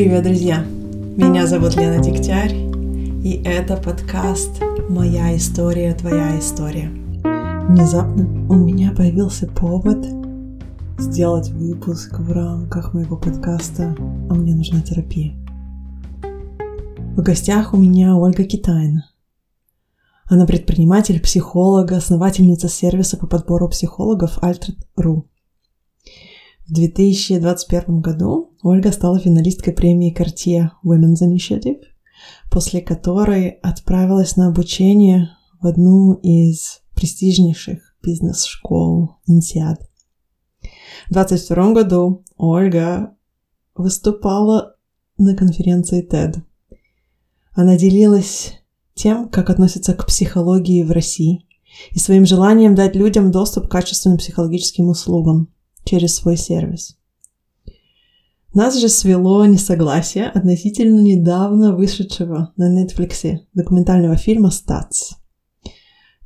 Привет, друзья! Меня зовут Лена Дегтярь, и это подкаст «Моя история, твоя история». Внезапно у меня появился повод сделать выпуск в рамках моего подкаста «А мне нужна терапия». В гостях у меня Ольга Китайна. Она предприниматель, психолог, основательница сервиса по подбору психологов Altered.ru. В 2021 году Ольга стала финалисткой премии Cartier Women's Initiative, после которой отправилась на обучение в одну из престижнейших бизнес-школ INSEAD. В 2022 году Ольга выступала на конференции TED. Она делилась тем, как относится к психологии в России и своим желанием дать людям доступ к качественным психологическим услугам – через свой сервис. Нас же свело несогласие относительно недавно вышедшего на Netflix документального фильма «Статс».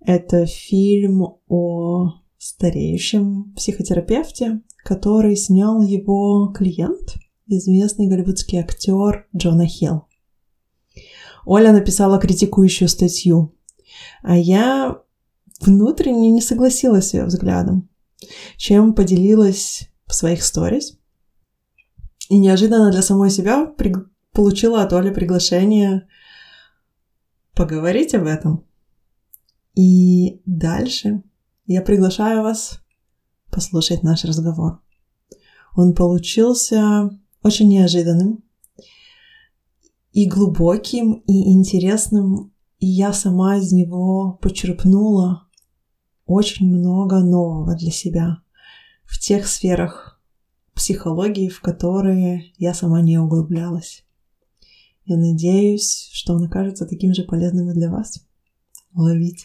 Это фильм о стареющем психотерапевте, который снял его клиент, известный голливудский актер Джона Хилл. Оля написала критикующую статью, а я внутренне не согласилась с ее взглядом чем поделилась в своих сторис. И неожиданно для самой себя при... получила от Оли приглашение поговорить об этом. И дальше я приглашаю вас послушать наш разговор. Он получился очень неожиданным и глубоким, и интересным, и я сама из него почерпнула очень много нового для себя в тех сферах психологии, в которые я сама не углублялась. Я надеюсь, что он окажется таким же полезным и для вас. Ловите.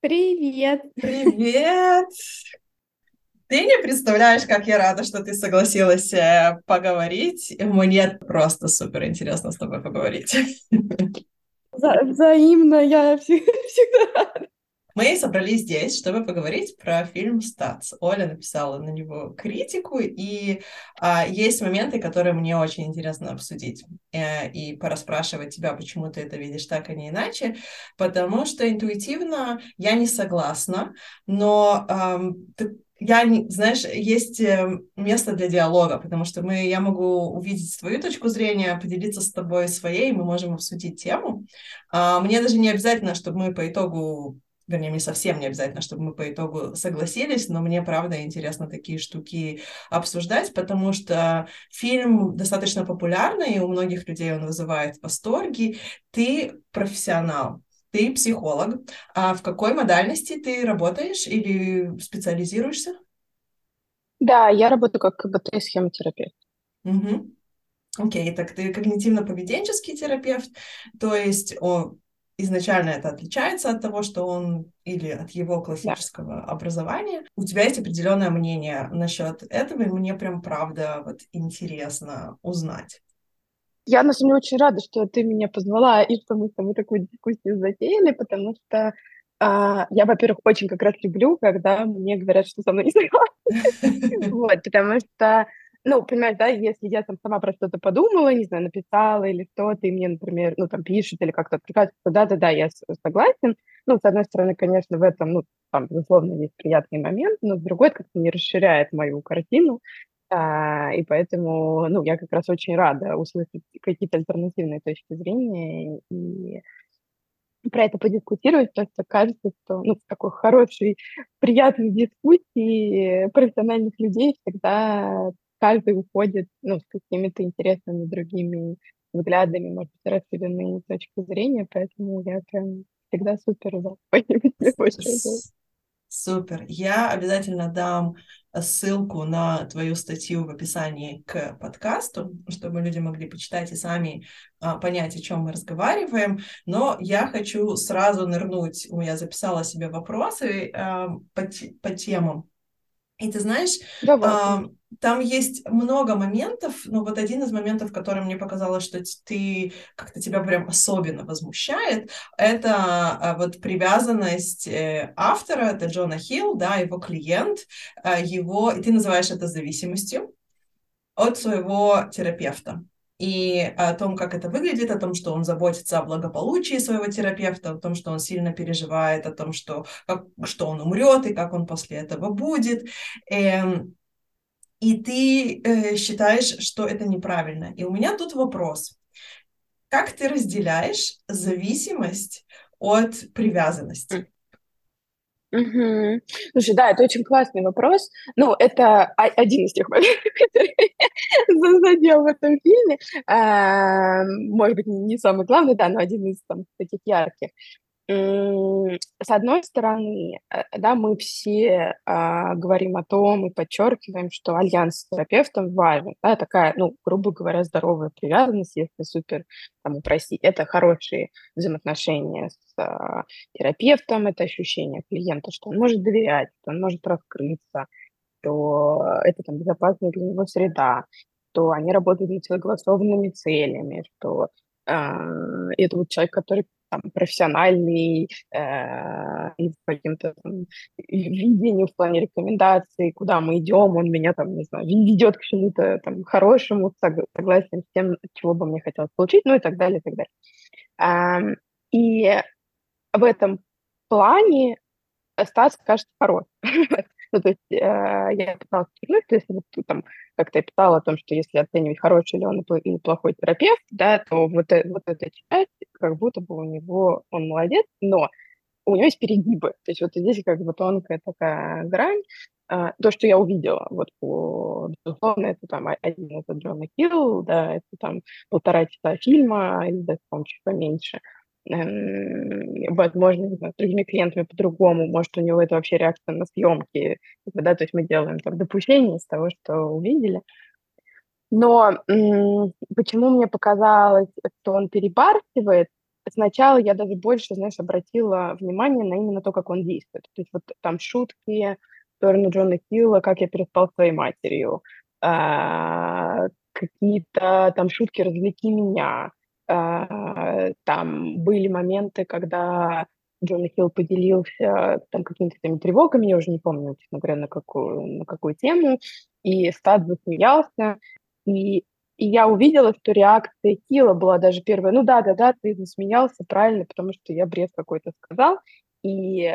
Привет! Привет! Ты не представляешь, как я рада, что ты согласилась э, поговорить. Мне просто супер интересно с тобой поговорить. Вза взаимно, я всегда рада. Мы собрались здесь, чтобы поговорить про фильм «Статс». Оля написала на него критику, и а, есть моменты, которые мне очень интересно обсудить э, и пораспрашивать тебя, почему ты это видишь так, а не иначе, потому что интуитивно я не согласна, но эм, ты я, знаешь, есть э, место для диалога, потому что мы, я могу увидеть твою точку зрения, поделиться с тобой своей, мы можем обсудить тему. А, мне даже не обязательно, чтобы мы по итогу, вернее, мне совсем не обязательно, чтобы мы по итогу согласились, но мне, правда, интересно такие штуки обсуждать, потому что фильм достаточно популярный, и у многих людей он вызывает восторги. Ты профессионал, ты психолог. А в какой модальности ты работаешь или специализируешься? Да, я работаю как КБТ-схемотерапевт. Угу. Окей, так ты когнитивно-поведенческий терапевт, то есть о, изначально это отличается от того, что он или от его классического да. образования. У тебя есть определенное мнение насчет этого, и мне прям правда вот интересно узнать. Я, на самом деле, очень рада, что ты меня позвала и что мы с тобой такую дискуссию затеяли, потому что а, я, во-первых, очень как раз люблю, когда мне говорят, что со мной не согласны. Вот, потому что, ну, понимаешь, да, если я там сама про что-то подумала, не знаю, написала или что-то, и мне, например, ну, там, пишут или как-то откликаются, то да-да-да, я согласен. Ну, с одной стороны, конечно, в этом, ну, там, безусловно, есть приятный момент, но с другой, как-то не расширяет мою картину, а, и поэтому, ну, я как раз очень рада услышать какие-то альтернативные точки зрения и про это подискутировать, потому что кажется, что ну, в такой хорошей, приятной дискуссии профессиональных людей всегда каждый уходит ну, с какими-то интересными другими взглядами, может быть, расширенные точки зрения, поэтому я прям всегда супер за. Супер. Я обязательно дам ссылку на твою статью в описании к подкасту, чтобы люди могли почитать и сами а, понять, о чем мы разговариваем. Но я хочу сразу нырнуть, я записала себе вопросы а, по, по темам. И ты знаешь, э, там есть много моментов, но вот один из моментов, который мне показалось, что ты как-то тебя прям особенно возмущает, это э, вот привязанность э, автора, это Джона Хилл, да, его клиент, э, его, и ты называешь это зависимостью от своего терапевта и о том, как это выглядит, о том, что он заботится о благополучии своего терапевта, о том, что он сильно переживает, о том, что, как, что он умрет и как он после этого будет. Эм, и ты э, считаешь, что это неправильно. И у меня тут вопрос. Как ты разделяешь зависимость от привязанности? Угу. Слушай, да, это очень классный вопрос. Ну, это один из тех моментов, который задел в этом фильме. А, может быть, не самый главный, да, но один из там, таких ярких. С одной стороны, э, да, мы все а, говорим о том и подчеркиваем, что альянс с терапевтом важен, да, такая, ну, грубо говоря, здоровая привязанность, если супер там упростить, это хорошие взаимоотношения с а, терапевтом, это ощущение клиента, что он может доверять, что он может раскрыться, что это там безопасная для него среда, что они работают над согласованными целями, что э, это вот человек, который там, профессиональный э, и каким-то там, видению в плане рекомендаций, куда мы идем, он меня там, не знаю, ведет к чему-то там хорошему, согласен с тем, чего бы мне хотелось получить, ну и так далее, и так далее. Э, и в этом плане Стас кажется хорош. Ну, то есть э, я пыталась вернуть, то есть вот там как-то я писала о том, что если оценивать, хороший ли он или плохой терапевт, да, то вот, э, вот эта часть, как будто бы у него, он молодец, но у него есть перегибы. То есть вот здесь как бы тонкая такая грань. А, то, что я увидела, вот по, безусловно, это там один это Джона Килл, да, это там полтора часа фильма, или даже, по чуть поменьше – Эм, возможно, не знаю, с другими клиентами по-другому, может, у него это вообще реакция на съемки, да, то есть мы делаем там допущение из того, что увидели. Но почему мне показалось, что он перебарщивает, сначала я даже больше, знаешь, обратила внимание на именно то, как он действует. То есть вот там шутки в сторону Джона Хилла, как я переспал с своей матерью, а, какие-то там шутки «развлеки меня», там были моменты, когда Джон Хилл поделился там какими-то там тревогами, я уже не помню, честно говоря, на какую, на какую тему, и Стад засмеялся, и, и я увидела, что реакция Хилла была даже первая, ну да-да-да, ты засмеялся, правильно, потому что я бред какой-то сказал, и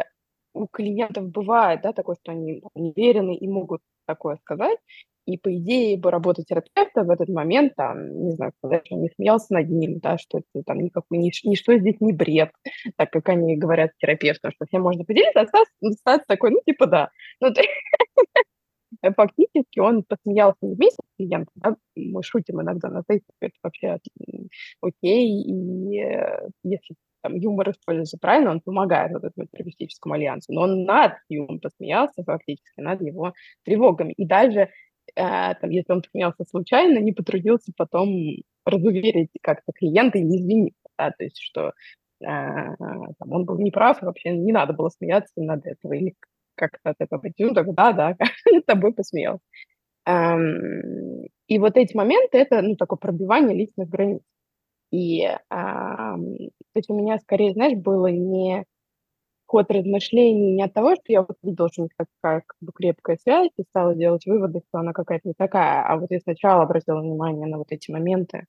у клиентов бывает, да, такое, что они неуверены и могут такое сказать, и, по идее, бы работа терапевта в этот момент, там, не знаю, сказать, он не смеялся над ним, да, что это там никакой, нич- ничто здесь не бред, так как они говорят терапевтам, что всем можно поделиться, а Стас, Стас такой, ну, типа, да. Ну, фактически он посмеялся вместе с клиентом, да? мы шутим иногда на Фейсбуке, это вообще окей, и э, если там, юмор используется правильно, он помогает вот этому терапевтическому альянсу, но он над юмором посмеялся фактически, над его тревогами. И даже там, если он посмеялся случайно, не потрудился потом разуверить как-то клиента или извиниться, да, то есть что а, там, он был неправ, вообще не надо было смеяться над этого, или как-то от этого пойти, ну, тогда, да, с тобой посмеялся. И вот эти моменты, это, ну, такое пробивание личных границ. И то есть у меня скорее, знаешь, было не ход размышлений не от того, что я вот видела, что такая как бы крепкая связь, и стала делать выводы, что она какая-то не такая, а вот я сначала обратила внимание на вот эти моменты,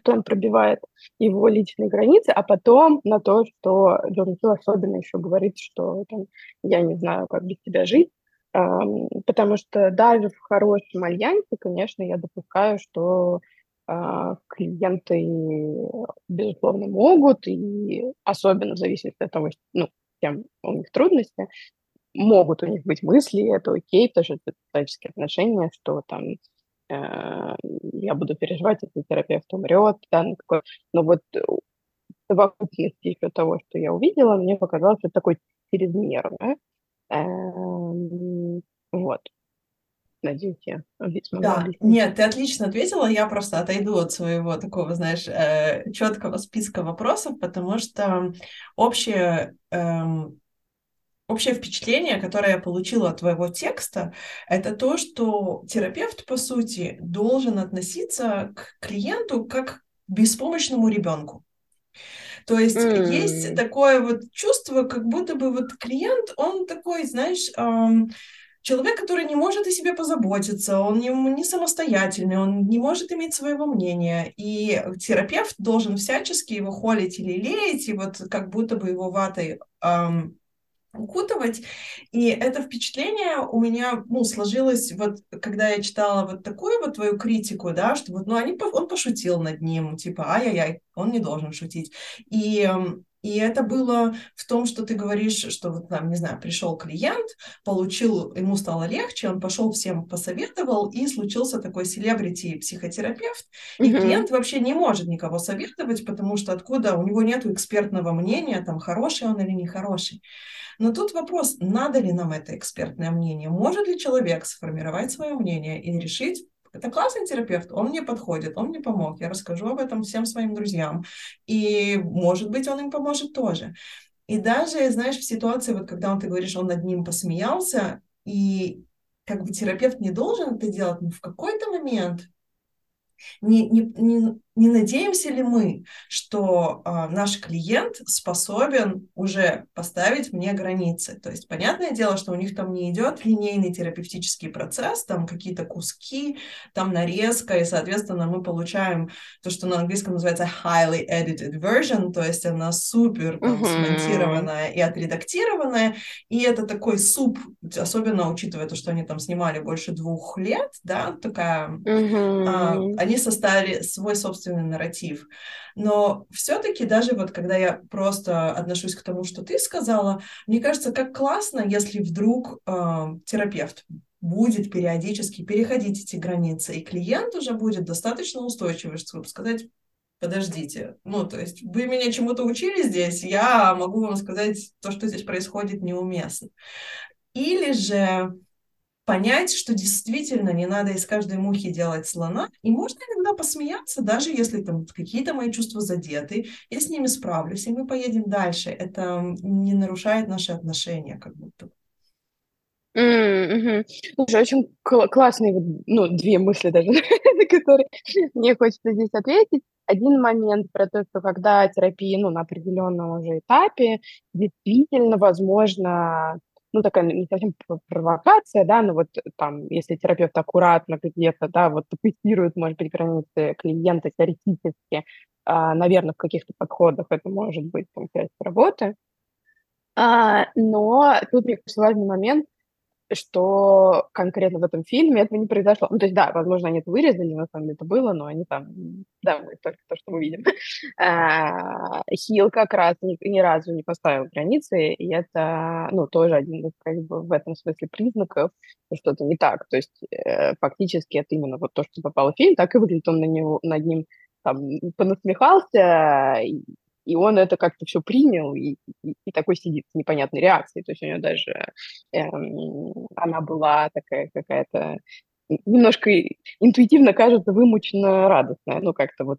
что он пробивает его личные границы, а потом на то, что Джон Хилл особенно еще говорит, что там, я не знаю, как без тебя жить, потому что даже в хорошем альянсе, конечно, я допускаю, что клиенты, безусловно, могут, и особенно в зависимости от того, ну, кем у них трудности, могут у них быть мысли, это окей, потому что это человеческие отношения, что там э, я буду переживать, если терапевт умрет, да, ну, такое. но вот в совокупности еще того, что я увидела, мне показалось, это такой чрезмерно. Да? Эм, вот. Надеюсь, я Да, объяснить. нет, ты отлично ответила. Я просто отойду от своего такого, знаешь, э, четкого списка вопросов, потому что общее, эм, общее впечатление, которое я получила от твоего текста, это то, что терапевт, по сути, должен относиться к клиенту как к беспомощному ребенку. То есть mm. есть такое вот чувство, как будто бы вот клиент, он такой, знаешь, эм, человек, который не может о себе позаботиться, он не, не самостоятельный, он не может иметь своего мнения, и терапевт должен всячески его холить или леять, и вот как будто бы его ватой эм, укутывать. И это впечатление у меня, ну, сложилось вот, когда я читала вот такую вот твою критику, да, что вот, ну, они, он пошутил над ним, типа, ай-яй-яй, он не должен шутить. И и это было в том, что ты говоришь, что вот там, не знаю, пришел клиент, получил, ему стало легче, он пошел всем посоветовал, и случился такой селебрити-психотерапевт, и mm-hmm. клиент вообще не может никого советовать, потому что откуда у него нет экспертного мнения, там, хороший он или нехороший. Но тут вопрос, надо ли нам это экспертное мнение? Может ли человек сформировать свое мнение и решить, это классный терапевт, он мне подходит, он мне помог, я расскажу об этом всем своим друзьям, и, может быть, он им поможет тоже. И даже, знаешь, в ситуации, вот когда он, ты говоришь, он над ним посмеялся, и как бы терапевт не должен это делать, но в какой-то момент не, не, не, не надеемся ли мы, что э, наш клиент способен уже поставить мне границы? То есть, понятное дело, что у них там не идет линейный терапевтический процесс, там какие-то куски, там нарезка, и, соответственно, мы получаем то, что на английском называется highly edited version, то есть она супер там, uh-huh. смонтированная и отредактированная, и это такой суп, особенно учитывая то, что они там снимали больше двух лет, да, такая, uh-huh. они составили свой собственный собственный нарратив. Но все-таки даже вот когда я просто отношусь к тому, что ты сказала, мне кажется, как классно, если вдруг э, терапевт будет периодически переходить эти границы, и клиент уже будет достаточно устойчивый, чтобы сказать, подождите, ну, то есть вы меня чему-то учили здесь, я могу вам сказать, то, что здесь происходит, неуместно. Или же понять, что действительно не надо из каждой мухи делать слона, и можно иногда посмеяться, даже если там какие-то мои чувства задеты, я с ними справлюсь, и мы поедем дальше. Это не нарушает наши отношения, как будто. Mm-hmm. Слушай, очень кл- классные, ну, две мысли даже, на которые мне хочется здесь ответить. Один момент про то, что когда терапия, ну, на определенном уже этапе, действительно, возможно, ну, такая не совсем провокация, да, но вот там, если терапевт аккуратно где-то, да, вот тестирует, может быть, границы клиента теоретически, а, наверное, в каких-то подходах это может быть там, часть работы. А, но тут, мне кажется, важный момент, что конкретно в этом фильме этого не произошло. Ну, то есть, да, возможно, они это вырезали, на самом деле это было, но они там, да, мы только то, что мы видим. А, как раз ни, разу не поставил границы, и это, ну, тоже один как бы, в этом смысле признаков, что это не так. То есть, э, фактически это именно вот то, что попало в фильм, так и выглядит он на него, над ним там понасмехался, и он это как-то все принял и, и, и такой сидит с непонятной реакцией. То есть у него даже эм, она была такая какая-то немножко интуитивно кажется вымученно радостная, ну как-то вот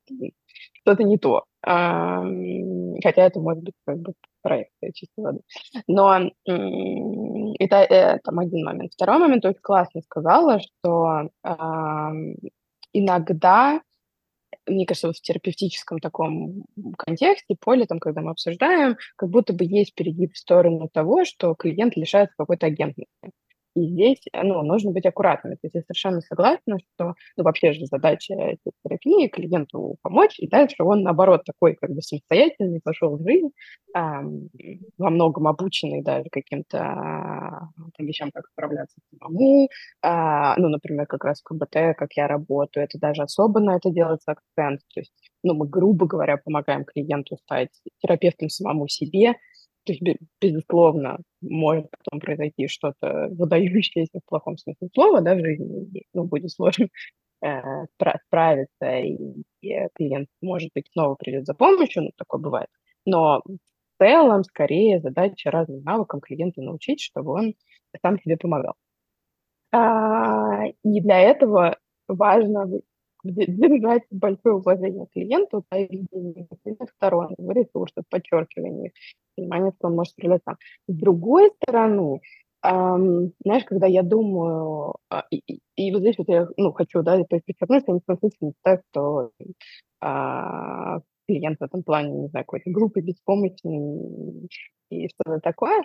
что-то не то. А, хотя это может быть как бы проекция чистой воды. Но это, это там один момент. Второй момент очень классно сказала, что а, иногда мне кажется, в терапевтическом таком контексте, поле, там, когда мы обсуждаем, как будто бы есть перегиб в сторону того, что клиент лишается какой-то агентности. И здесь ну, нужно быть аккуратным. То есть я совершенно согласна, что ну, вообще же задача терапии клиенту помочь, и дальше он, наоборот, такой как бы самостоятельный, пошел в жизнь, а, во многом обученный даже каким-то а, вещам, как справляться самому. А, ну, например, как раз в КБТ, как я работаю, это даже особо на это делается акцент. То есть ну, мы, грубо говоря, помогаем клиенту стать терапевтом самому себе, то есть, безусловно, может потом произойти что-то выдающееся в плохом смысле слова, да, в жизни, ну, будет сложно э, справиться, и, и клиент, может быть, снова придет за помощью, ну, такое бывает. Но в целом, скорее, задача разным навыкам клиента научить, чтобы он сам себе помогал. А, и для этого важно держать большое уважение клиенту, да, и видение сторон, его ресурсов, подчеркивание, понимание, что он может стрелять сам. С другой стороны, эм, знаешь, когда я думаю, э, и, и, вот здесь вот я ну, хочу да, подчеркнуть, что я не не так, что э, клиент в этом плане, не знаю, какой-то группы беспомощный и что-то такое.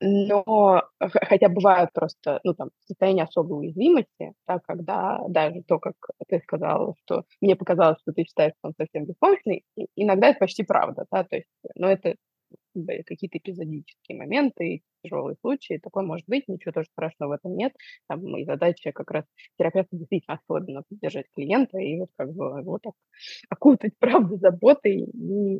Но хотя бывают просто, ну, там, состояние особой уязвимости, да, когда даже то, как ты сказала, что мне показалось, что ты считаешь, что он совсем беспомощный, иногда это почти правда, да, то есть, но это какие-то эпизодические моменты, тяжелые случаи, такое может быть, ничего тоже страшного в этом нет. Там моя задача как раз терапевта действительно особенно поддержать клиента и вот как бы вот так окутать правду заботой и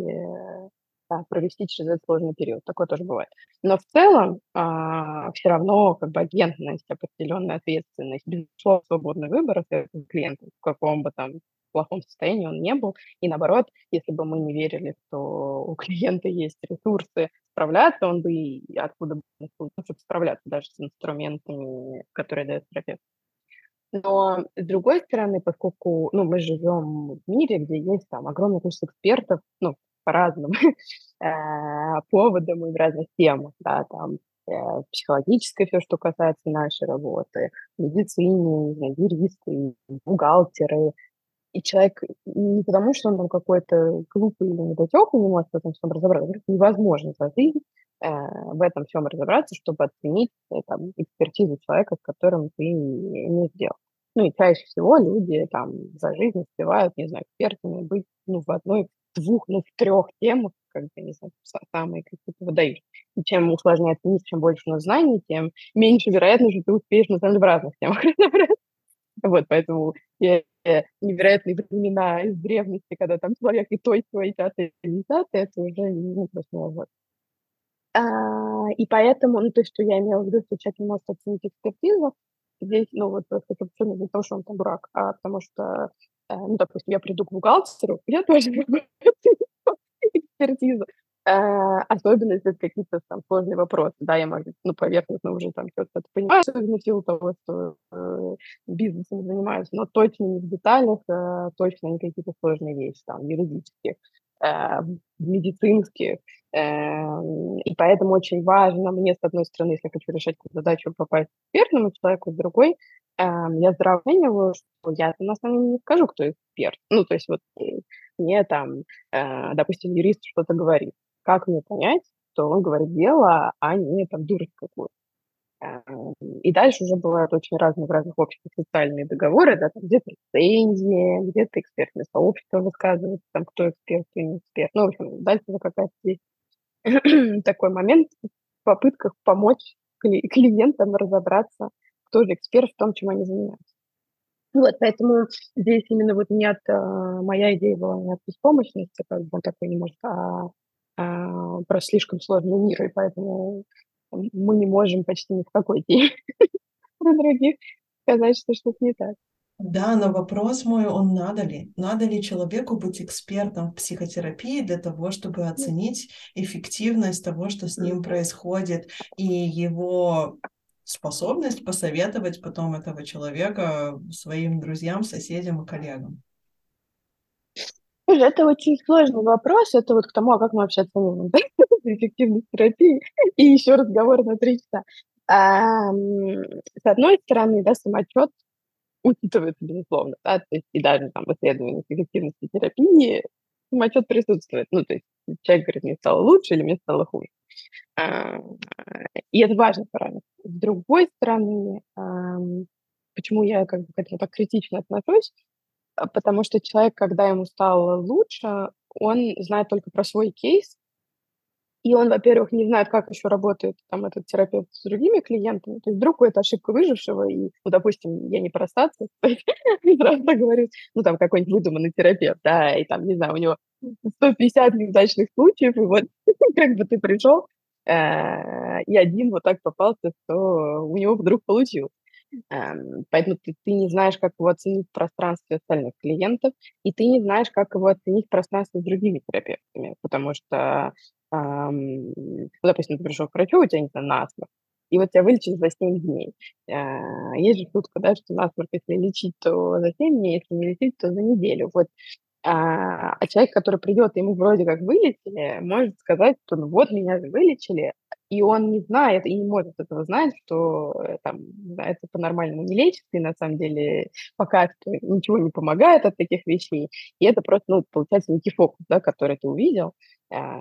да, провести через этот сложный период. Такое тоже бывает. Но в целом а, все равно как бы агентность, определенная ответственность, безусловно, свободный выбор клиента, в каком бы там плохом состоянии он не был. И наоборот, если бы мы не верили, что у клиента есть ресурсы справляться, он бы и откуда бы чтобы справляться даже с инструментами, которые дает терапевт. Но с другой стороны, поскольку ну, мы живем в мире, где есть там огромное количество экспертов, ну, по разным э, поводам и в разных темах, да, там э, психологическое все, что касается нашей работы, медицины, юристы, бухгалтеры, и человек не потому, что он там какой-то глупый или недотёк, не может в этом всем разобраться, невозможно за жизнь э, в этом всем разобраться, чтобы оценить э, там, экспертизу человека, с которым ты не сделал. Ну и чаще всего люди там за жизнь успевают, не знаю, экспертами быть ну, в одной, двух, ну, в трех темах, как бы, не знаю, самые какие-то выдающие. И чем усложняется мир, чем больше у нас знаний, тем меньше вероятно, что ты успеешь, на самом деле, в разных темах разобраться. Вот, поэтому я невероятные времена из древности, когда там человек и то, и то, и пятое, и десятое, это уже не просто вот. А, и поэтому, ну, то, что я имела в виду, что человек не может оценить экспертизу, здесь, ну, вот, это абсолютно не потому, что он там дурак, а потому что, э, ну, допустим, я приду к бухгалтеру, я тоже могу экспертизу, особенно если это какие-то там сложные вопросы. Да, я, может, ну, поверхностно уже там что-то понимаю, особенно в силу того, что э, бизнесом занимаюсь, но точно не в деталях, э, точно не какие-то сложные вещи, там, юридические, э, медицинские. Э, и поэтому очень важно мне, с одной стороны, если я хочу решать какую-то задачу, попасть к экспертному человеку, с другой, э, я сравниваю, что я на самом деле не скажу, кто эксперт. Ну, то есть вот э, мне там, э, допустим, юрист что-то говорит как мне понять, что он говорит дело, а не там дурость какую-то. Эм, и дальше уже бывают очень разные в разных обществах социальные договоры, да, там где-то рецензии, где-то экспертное сообщество высказывается, там кто эксперт, кто не эксперт. Ну, в общем, дальше какая-то есть такой момент в попытках помочь клиентам разобраться, кто же эксперт в том, чем они занимаются. Вот, поэтому здесь именно вот нет, а, моя идея была не от беспомощности, как бы он такой не может, а а, про слишком сложный мир, и поэтому мы не можем почти ни в какой теме про других сказать, что что-то не так. Да, но вопрос мой, он надо ли? Надо ли человеку быть экспертом в психотерапии для того, чтобы оценить эффективность того, что с ним происходит, и его способность посоветовать потом этого человека своим друзьям, соседям и коллегам? Это очень сложный вопрос. Это вот к тому, а как мы вообще оцениваем эффективность терапии. И еще разговор на три часа. А, с одной стороны, да, самочет учитывается, безусловно, да, то есть и даже там в исследованиях эффективности терапии самочет присутствует. Ну, то есть человек говорит, мне стало лучше или мне стало хуже. А, и это важный параметр. С другой стороны, а, почему я как бы к этому так критично отношусь, потому что человек, когда ему стало лучше, он знает только про свой кейс, и он, во-первых, не знает, как еще работает там этот терапевт с другими клиентами. То есть вдруг это ошибка выжившего, и, ну, допустим, я не про сразу говорю, ну, там какой-нибудь выдуманный терапевт, да, и там, не знаю, у него 150 неудачных случаев, и вот как бы ты пришел, э, и один вот так попался, что у него вдруг получилось. Эм, поэтому ты, ты не знаешь, как его оценить в пространстве остальных клиентов, и ты не знаешь, как его оценить в пространстве с другими терапевтами, потому что, эм, ну, допустим, ты пришел к врачу, у тебя, не знаю, насморк, и вот тебя вылечили за 7 дней. А, есть же шутка, да, что насморк, если лечить, то за 7 дней, если не лечить, то за неделю. Вот а, а человек, который придет, ему вроде как вылечили, может сказать, что ну вот меня же вылечили, и он не знает и не может этого знать, что э, там, да, это по-нормальному не лечится, и на самом деле пока что ничего не помогает от таких вещей. И это просто, ну, получается, некий фокус, да, который ты увидел, а,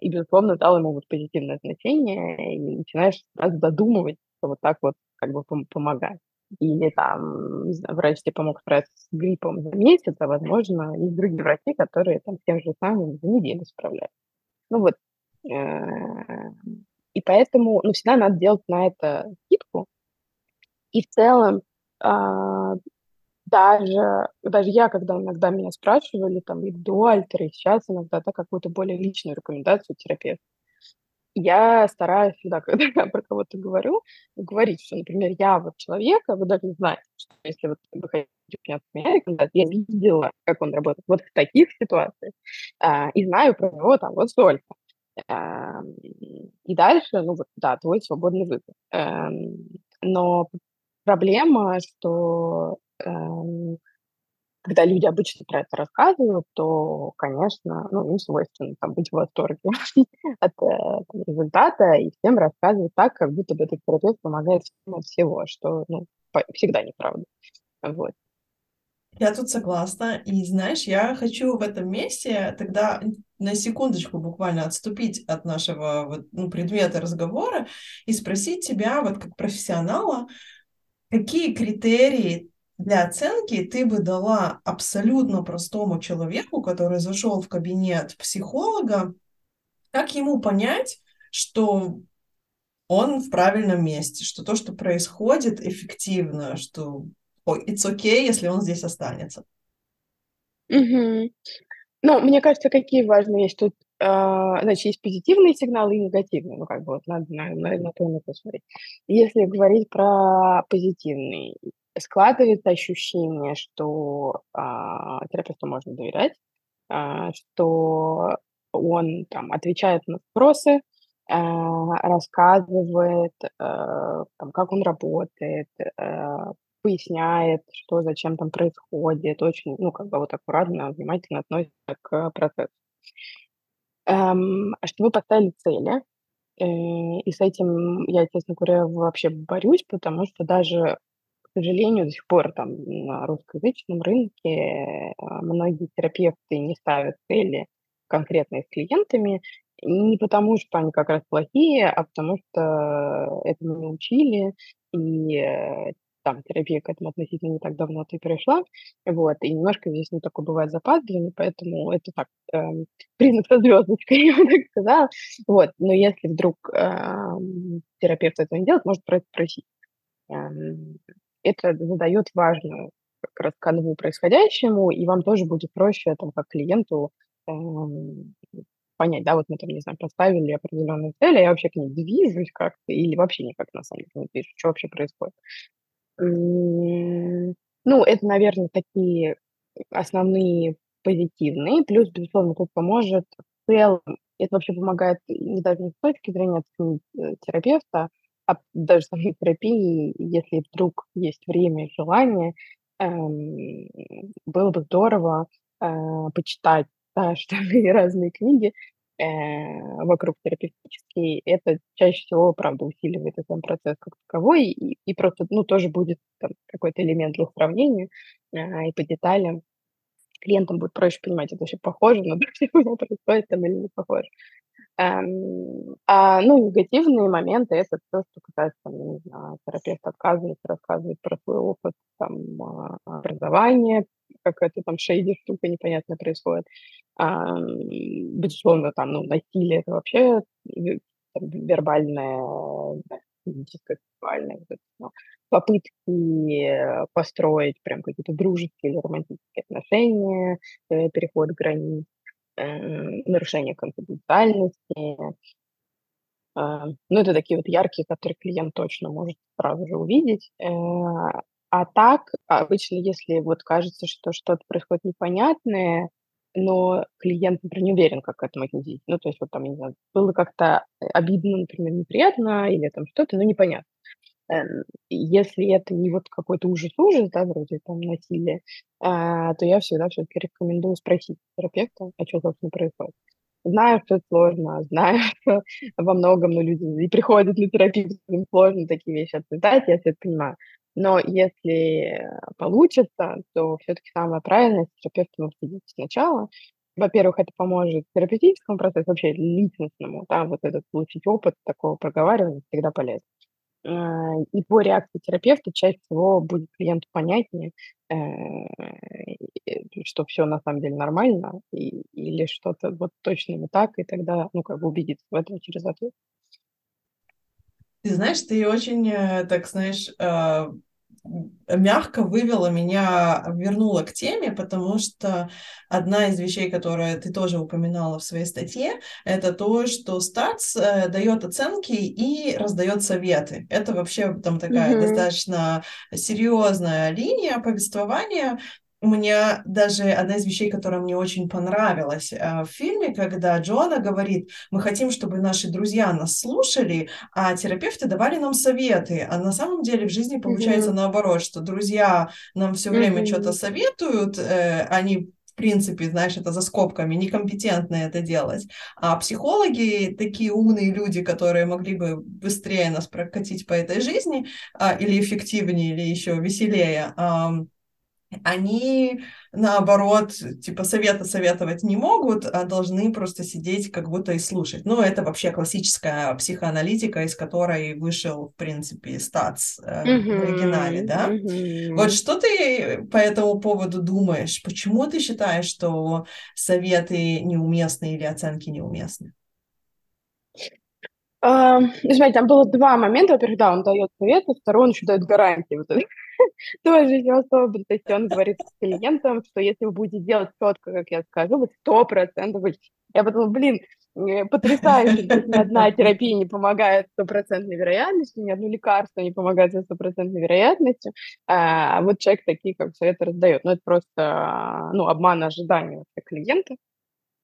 и, безусловно, дал ему вот позитивное значение, и начинаешь сразу додумывать, что вот так вот как бы помогать или там, не знаю, врач тебе помог справиться с гриппом за месяц, а, возможно, есть другие врачи, которые там с тем же самым за неделю справляются. Ну вот, и поэтому, ну, всегда надо делать на это скидку. И в целом, а, даже, даже я, когда иногда меня спрашивали, там, и до альтера, и сейчас иногда, да, какую-то более личную рекомендацию терапевта, я стараюсь всегда, когда я про кого-то говорю, говорить, что, например, я вот человека, вы даже знаете, что если вот вы хотите поняться меня рекомендации, я видела, как он работает вот в таких ситуациях, а, и знаю про него там вот столько. А, и дальше, ну вот, да, твой свободный выбор. А, но проблема, что эм, когда люди обычно про это рассказывают, то, конечно, ну, им свойственно там, быть в восторге от э, результата и всем рассказывать так, как будто бы этот терапевт помогает всем от всего, что ну, всегда неправда. Вот. Я тут согласна. И знаешь, я хочу в этом месте тогда на секундочку буквально отступить от нашего вот, ну, предмета разговора и спросить тебя, вот как профессионала, какие критерии для оценки ты бы дала абсолютно простому человеку, который зашел в кабинет психолога, как ему понять, что он в правильном месте, что то, что происходит, эффективно, что ой, it's okay, если он здесь останется. Угу. Ну, мне кажется, какие важные есть тут, э, значит, есть позитивные сигналы и негативные. Ну, как бы вот надо на, на, то и на то смотреть. Если говорить про позитивный, складывается ощущение, что а, терапевту можно доверять, а, что он там отвечает на вопросы, а, рассказывает, а, там, как он работает, а, поясняет, что зачем там происходит, очень, ну, как бы вот аккуратно, внимательно относится к процессу. Эм, что вы поставили цели, э, и с этим я, честно говоря, вообще борюсь, потому что даже к сожалению, до сих пор там на русскоязычном рынке а, многие терапевты не ставят цели конкретные с клиентами, не потому, что они как раз плохие, а потому что этому не учили, и э, там терапия к этому относительно не так давно ты пришла, вот, и немножко здесь не такое бывает запаздывание, поэтому это так, э, признак со звездочкой, я бы так сказала, вот, но если вдруг э, терапевт этого не делает, может про это спросить. Эм, это задает важную как раз канву происходящему, и вам тоже будет проще, там, как клиенту, эм, понять, да, вот мы там, не знаю, поставили определенные цели, я вообще к ней движусь как-то или вообще никак на самом деле не движусь, что вообще происходит. Ну, это, наверное, такие основные позитивные, плюс, безусловно, тут поможет в целом, это вообще помогает не даже не с точки зрения э, терапевта, а даже самой терапии, если вдруг есть время и желание, эм, было бы здорово э, почитать да, что разные книги вокруг терапевтические. Это чаще всего, правда, усиливает этот процесс как таковой, и, и просто, ну, тоже будет какой-то элемент для сравнения э, и по деталям клиентам будет проще понимать, это вообще похоже на то, что у меня происходит там или не похоже. Эм, а, ну, негативные моменты- это то, что касается, там, не знаю, терапевт отказывается рассказывать про свой опыт, там, а, образования, какая-то там шейди штука непонятная происходит. Ам, безусловно, там, ну, насилие- это вообще ве там вербальное, физическое, сексуальное, вот всё. Попытки, э, построить прям какие-то дружеские или романтические отношения, э, переход границ. Э, нарушение конфиденциальности. А, ну, это такие вот яркие, которые клиент точно может сразу же увидеть. Э, а так, обычно, если вот кажется, что что-то происходит непонятное, но клиент, например, не уверен, как к этому отнестись. Ну, то есть вот там, не знаю, было как-то обидно, например, неприятно или там что-то, но непонятно. Эм, если это не вот какой-то ужас-ужас, да, вроде там насилия, а, то я всегда все-таки рекомендую спросить терапевта, а что, собственно, происходит. Знаю, что это сложно, знаю, что во многом ну, люди и приходят на терапию, им сложно такие вещи обсуждать, я все это понимаю. Но если получится, то все-таки самое правильное с терапевтом обсудить сначала. Во-первых, это поможет терапевтическому процессу, вообще личностному, да, вот этот получить опыт такого проговаривания всегда полезно. А, и по реакции терапевта чаще всего будет клиенту понятнее, э, что все на самом деле нормально, и, или что-то вот точно не так, и тогда, ну, как бы убедиться в этом через ответ. Ты знаешь, ты очень, э, так знаешь, а, мягко вывела меня, вернула к теме, потому что одна из вещей, которую ты тоже упоминала в своей статье, это то, что Статс э, дает оценки и раздает советы. Это вообще там такая mm-hmm. достаточно серьезная линия повествования, у меня даже одна из вещей, которая мне очень понравилась э, в фильме, когда Джоанна говорит, мы хотим, чтобы наши друзья нас слушали, а терапевты давали нам советы. А на самом деле в жизни получается mm-hmm. наоборот, что друзья нам все время mm-hmm. что-то советуют, э, они в принципе, знаешь, это за скобками, некомпетентны это делать. А психологи, такие умные люди, которые могли бы быстрее нас прокатить по этой жизни, а, или эффективнее, или еще веселее, они, наоборот, типа совета советовать не могут, а должны просто сидеть как будто и слушать. Ну, это вообще классическая психоаналитика, из которой вышел, в принципе, статс э, mm-hmm. в оригинале, да? Mm-hmm. Вот что ты по этому поводу думаешь? Почему ты считаешь, что советы неуместны или оценки неуместны? Uh, смотрите, там было два момента. Во-первых, да, он дает советы, второй, он еще дает гарантии. Вот тоже еще особенно. То есть он говорит с клиентом, что если вы будете делать четко, как я скажу, вы сто процентов. Я подумала, блин, э, потрясающе, ни одна терапия не помогает стопроцентной вероятностью, ни одно лекарство не помогает со стопроцентной вероятностью, а вот человек такие как советы раздает. Ну, это просто ну, обман ожиданий клиента.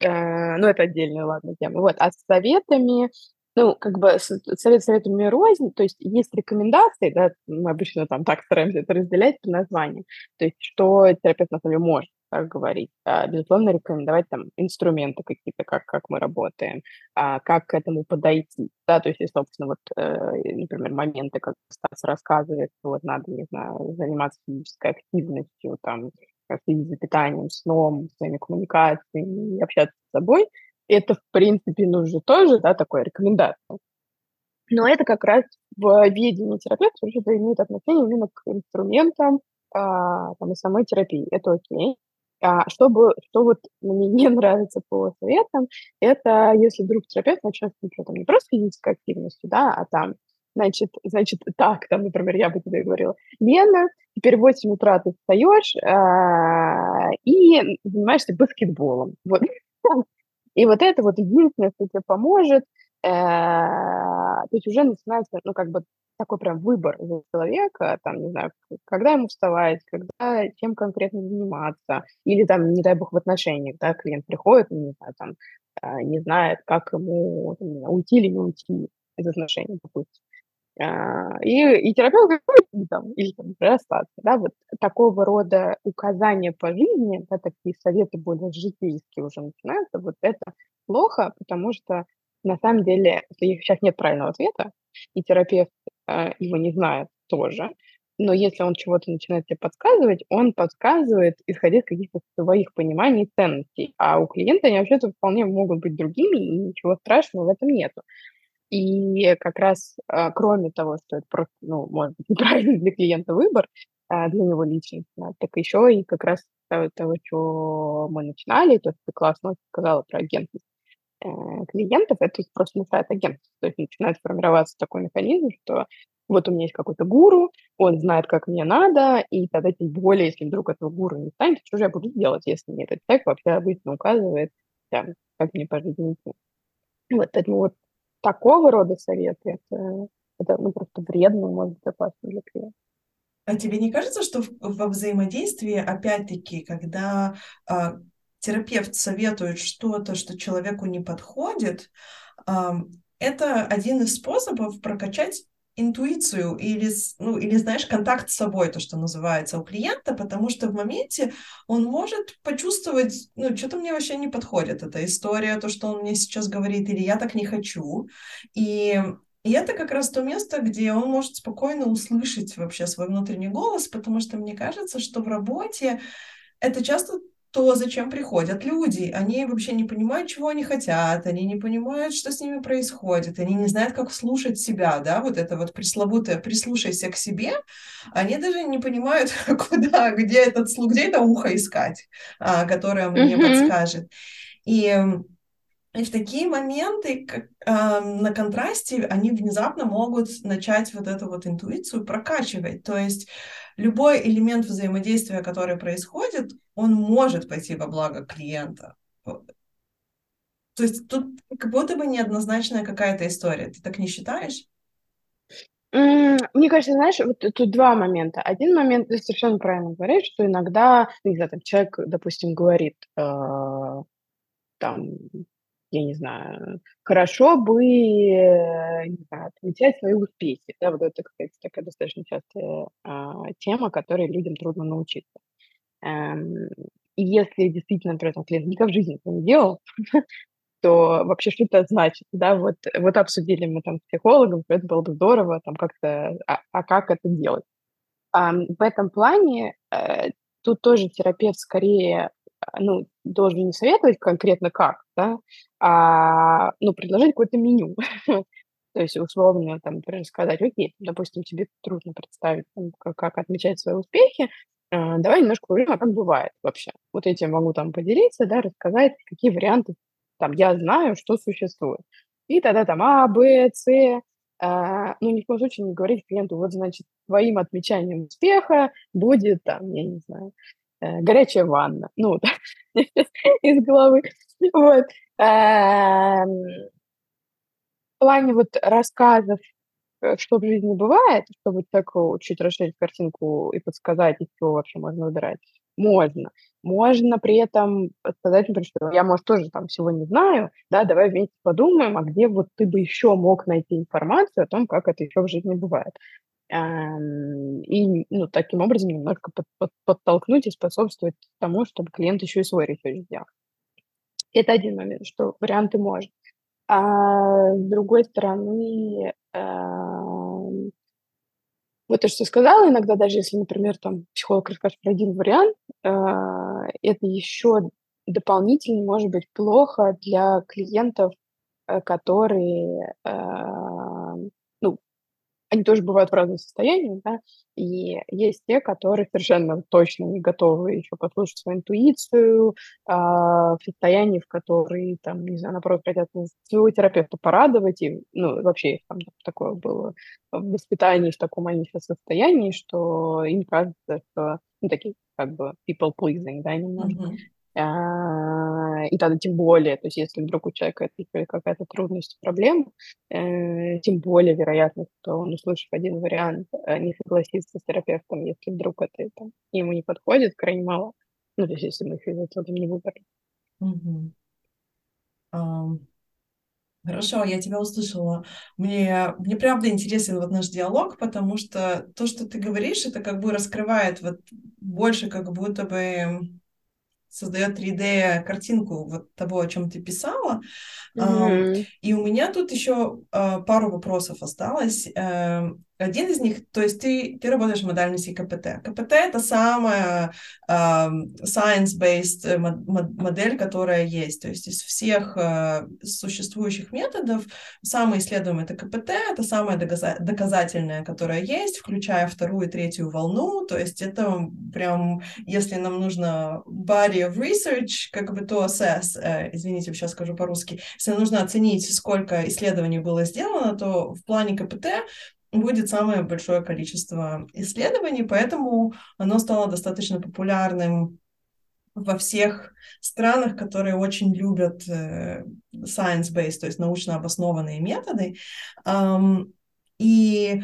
Э, ну, это отдельная, ладно, тема. Вот. А с советами ну, как бы совет советами рознь, то есть есть рекомендации, да, мы обычно там так стараемся это разделять по названию, то есть что терапевт на самом деле может так говорить. А, безусловно, рекомендовать там инструменты какие-то, как, как мы работаем, а, как к этому подойти. Да, то есть, собственно, вот, э, например, моменты, как Стас рассказывает, вот надо, не знаю, заниматься физической активностью, там, следить за питанием, сном, своими коммуникациями, общаться с собой – это, в принципе, нужно тоже, да, такая рекомендация. Но это как раз в ведении терапевта уже имеет отношение именно к инструментам а, там, и самой терапии. Это окей. А, чтобы, что вот мне не нравится по советам, это если вдруг терапевт начнет например, там, не просто физической активностью, да, а там, значит, значит, так, там, например, я бы тебе говорила, Лена, теперь в 8 утра ты встаешь а, и занимаешься баскетболом. Вот. И вот это вот единственное, что тебе поможет, э, то есть уже начинается, ну, как бы такой прям выбор за человека, там, не знаю, когда ему вставать, когда, чем конкретно заниматься, или там, не дай бог, в отношениях, да, клиент приходит, не знаю, там, э, не знает, как ему там, уйти или не уйти из отношений, допустим. А, и, и терапевт говорит, ну, там, или там, остаться. Да, вот такого рода указания по жизни, да, такие советы более житейские уже начинаются, вот это плохо, потому что на самом деле сейчас нет правильного ответа, и терапевт э, его не знает тоже, но если он чего-то начинает тебе подсказывать, он подсказывает, исходя из каких-то своих пониманий и ценностей. А у клиента они вообще-то вполне могут быть другими, и ничего страшного в этом нету. И как раз, а, кроме того, что это просто, ну, может быть, неправильный для клиента выбор, а, для него личностно, так еще и как раз того, что мы начинали, то, что ты классно сказала про агентность э, клиентов, это просто мешает агентность. То есть начинает формироваться такой механизм, что вот у меня есть какой-то гуру, он знает, как мне надо, и тогда тем более, если вдруг этого гуру не станет, что же я буду делать, если мне этот человек вообще обычно указывает, там, как мне по жизни идти. Вот, поэтому вот такого рода советы, это, это ну, просто вредно, может быть, опасно для клиента. А тебе не кажется, что во взаимодействии, опять-таки, когда а, терапевт советует что-то, что человеку не подходит, это один из способов прокачать интуицию или, ну, или, знаешь, контакт с собой, то, что называется, у клиента, потому что в моменте он может почувствовать, ну, что-то мне вообще не подходит эта история, то, что он мне сейчас говорит, или я так не хочу. И и это как раз то место, где он может спокойно услышать вообще свой внутренний голос, потому что мне кажется, что в работе это часто то, зачем приходят люди. Они вообще не понимают, чего они хотят, они не понимают, что с ними происходит, они не знают, как слушать себя, да, вот это вот пресловутое «прислушайся к себе», они даже не понимают, куда, где этот слух, где это ухо искать, а, которое мне mm-hmm. подскажет. И и в такие моменты, как, э, на контрасте, они внезапно могут начать вот эту вот интуицию прокачивать. То есть любой элемент взаимодействия, который происходит, он может пойти во благо клиента. То есть тут как будто бы неоднозначная какая-то история. Ты так не считаешь? Мне кажется, знаешь, вот тут два момента. Один момент, ты совершенно правильно говоришь, что иногда, не знаю, там человек, допустим, говорит, э, там, я не знаю, хорошо бы, э, не знаю, отмечать свои успехи. Да, вот это, кстати, такая достаточно частая а, тема, которой людям трудно научиться. Эм, и если действительно, например, там, клиент никогда в жизни этого не делал, то вообще что это значит, да, вот, вот обсудили мы там с психологом, это было бы здорово, там как-то, а, а как это делать? А, в этом плане э, тут тоже терапевт скорее а, ну, должен не советовать конкретно как, да, а, ну, предложить какое-то меню. То есть, условно, там, например, сказать, окей, допустим, тебе трудно представить, там, как, как отмечать свои успехи, а, давай немножко поговорим, а как бывает вообще. Вот тебе могу там поделиться, да, рассказать, какие варианты там я знаю, что существует. И тогда там А, Б, С, а, ну, ни в коем случае не говорить клиенту, вот, значит, твоим отмечанием успеха будет, там, я не знаю, э, горячая ванна. Ну, из головы. Вот. Эм, в плане вот рассказов, э, что в жизни бывает, чтобы так чуть расширить картинку и подсказать, из чего вообще можно выбирать, можно. Можно при этом сказать, например, что я, может, тоже там всего не знаю, да, давай вместе подумаем, а где вот ты бы еще мог найти информацию о том, как это еще в жизни бывает. И ну, таким образом немножко под, под, подтолкнуть и способствовать тому, чтобы клиент еще и свой research сделал. Это один момент, что варианты можно. А с другой стороны, вот то, что сказала, иногда даже если, например, там психолог расскажет про один вариант, э, это еще дополнительно может быть плохо для клиентов, э, которые э, они тоже бывают в разных состояниях, да, и есть те, которые совершенно точно не готовы еще послушать свою интуицию, а, в состоянии, в которой, там, не знаю, наоборот, хотят своего терапевта порадовать, и, ну, вообще там такое было в воспитании, в таком они сейчас состоянии, что им кажется, что, ну, такие как бы people pleasing, да, немножко. Mm-hmm. А, и тогда тем более, то есть если вдруг у человека какая-то трудность, проблема, э, тем более вероятно, что он, услышав один вариант, э, не согласится с терапевтом, если вдруг это там, ему не подходит, крайне мало. Ну, то есть если мы их из этого не выбрали. Угу. Um... Хорошо, я тебя услышала. Мне, мне правда интересен вот наш диалог, потому что то, что ты говоришь, это как бы раскрывает вот больше как будто бы создает 3D-картинку вот того, о чем ты писала. Mm-hmm. И у меня тут еще а, пару вопросов осталось. Один из них, то есть ты, ты работаешь в модальности КПТ. КПТ — это самая uh, science-based модель, которая есть. То есть из всех uh, существующих методов самый исследуемый — это КПТ, это самая доказа- доказательная, которая есть, включая вторую и третью волну. То есть это прям, если нам нужно body of research, как бы то assess, uh, извините, сейчас скажу по-русски, если нужно оценить, сколько исследований было сделано, то в плане КПТ будет самое большое количество исследований, поэтому оно стало достаточно популярным во всех странах, которые очень любят э, science-based, то есть научно обоснованные методы. И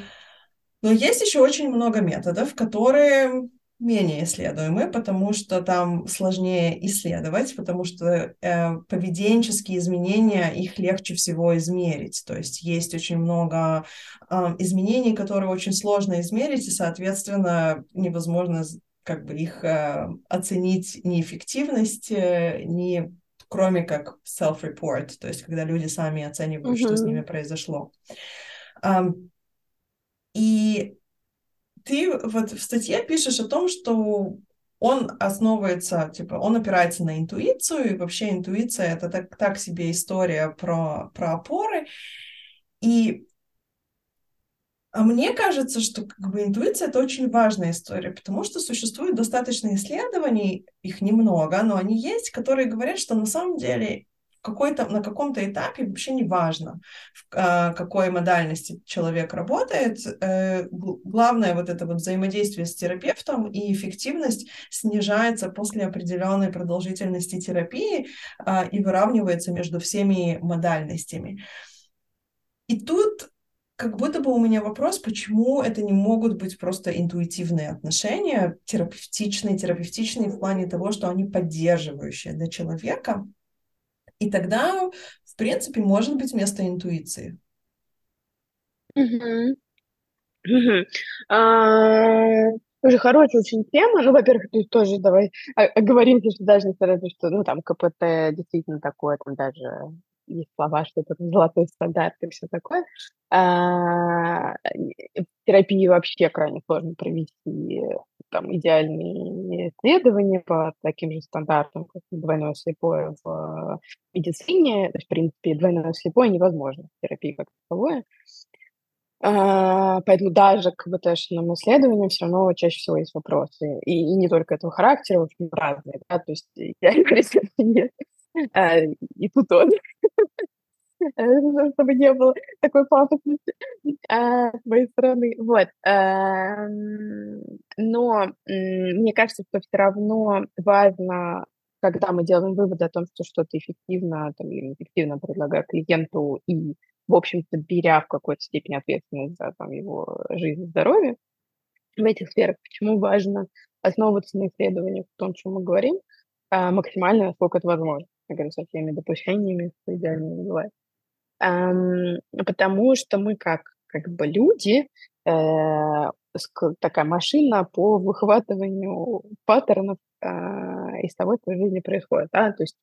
но есть еще очень много методов, которые менее исследуемы, потому что там сложнее исследовать, потому что э, поведенческие изменения, их легче всего измерить. То есть есть очень много э, изменений, которые очень сложно измерить, и, соответственно, невозможно как бы их э, оценить ни эффективность, э, ни кроме как self-report, то есть когда люди сами оценивают, mm-hmm. что с ними произошло. Um, и ты вот в статье пишешь о том, что он основывается, типа, он опирается на интуицию, и вообще интуиция — это так, так себе история про, про опоры. И а мне кажется, что как бы интуиция — это очень важная история, потому что существует достаточно исследований, их немного, но они есть, которые говорят, что на самом деле какой-то, на каком-то этапе вообще не важно, в а, какой модальности человек работает. Э, главное вот это вот взаимодействие с терапевтом и эффективность снижается после определенной продолжительности терапии а, и выравнивается между всеми модальностями. И тут как будто бы у меня вопрос, почему это не могут быть просто интуитивные отношения, терапевтичные, терапевтичные в плане того, что они поддерживающие для человека, и тогда, в принципе, может быть место интуиции. А, тоже хорошая очень тема. Ну, во-первых, ты тоже давай оговоримся, что даже несмотря на то, что, ну, там, КПТ действительно такое, там даже есть слова, что это золотой стандарт и все такое. А, в терапии вообще крайне сложно провести там идеальные исследования по таким же стандартам, как двойное слепое в медицине. То есть, в принципе, двойное слепое невозможно в терапии как таковое. А, поэтому даже к БТшным исследованиям все равно чаще всего есть вопросы. И, и не только этого характера, в общем, разные. Да? То есть идеального рецепта нет. И тут он. чтобы не было такой пафосности а, с моей стороны. Вот. Но мне кажется, что все равно важно, когда мы делаем выводы о том, что что-то эффективно там, или неэффективно предлагаю клиенту и, в общем-то, беря в какой-то степени ответственность за там, его жизнь и здоровье в этих сферах, почему важно основываться на исследованиях в том, чем мы говорим, а, максимально, насколько это возможно. Я говорю, со всеми допущениями, что идеально бывает. Потому что мы как как бы люди, э, такая машина по выхватыванию паттернов э, из того, что в жизни происходит. Да? То есть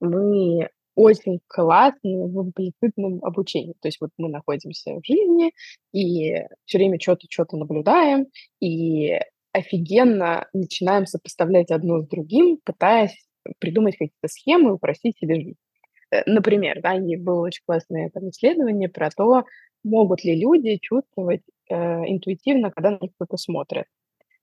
мы очень классны в имплицитном обучении. То есть вот мы находимся в жизни и все время что-то, что-то наблюдаем, и офигенно начинаем сопоставлять одно с другим, пытаясь придумать какие-то схемы упростить себе жизнь. Э, например, да, и было очень классное там исследование про то, могут ли люди чувствовать э, интуитивно, когда на них кто-то смотрит.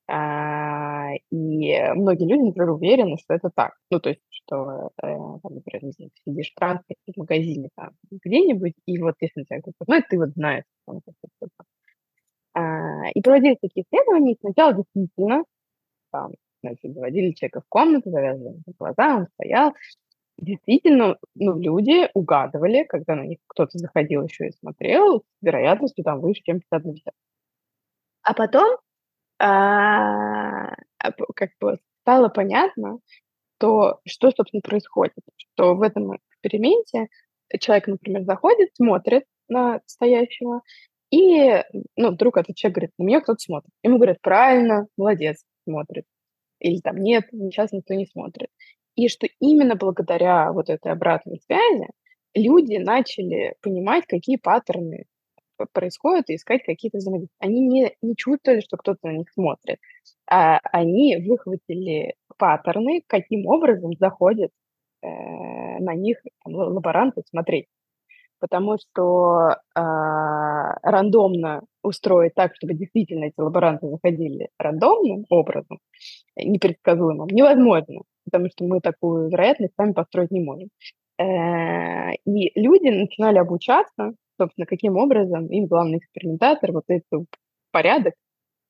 А, и многие люди, например, уверены, что это так. Ну, то есть, что, э, там, например, не знаю, сидишь в транспорте, в магазине там где-нибудь, и вот если на тебя кто-то знает, ты вот знаешь, он кто-то. А, и проводили такие исследования, и сначала действительно там, значит, заводили человека в комнату, завязывали глаза, он стоял, Действительно, ну, люди угадывали, когда на них кто-то заходил еще и смотрел, с вероятностью там выше, чем 50 на 50. А потом а, а как бы стало понятно, то, что, собственно, происходит. Что в этом эксперименте человек, например, заходит, смотрит на стоящего, и, ну, вдруг этот человек говорит, на меня кто-то смотрит. Ему говорят, правильно, молодец, смотрит. Или там, нет, сейчас никто не смотрит. И что именно благодаря вот этой обратной связи люди начали понимать, какие паттерны происходят, и искать какие-то взаимодействия. Они не, не чувствовали, что кто-то на них смотрит, а они выхватили паттерны, каким образом заходят э, на них там, лаборанты смотреть. Потому что э, рандомно устроить так, чтобы действительно эти лаборанты заходили рандомным образом, непредсказуемым, невозможно, потому что мы такую вероятность сами построить не можем. Э, и люди начинали обучаться, собственно, каким образом им главный экспериментатор вот этот порядок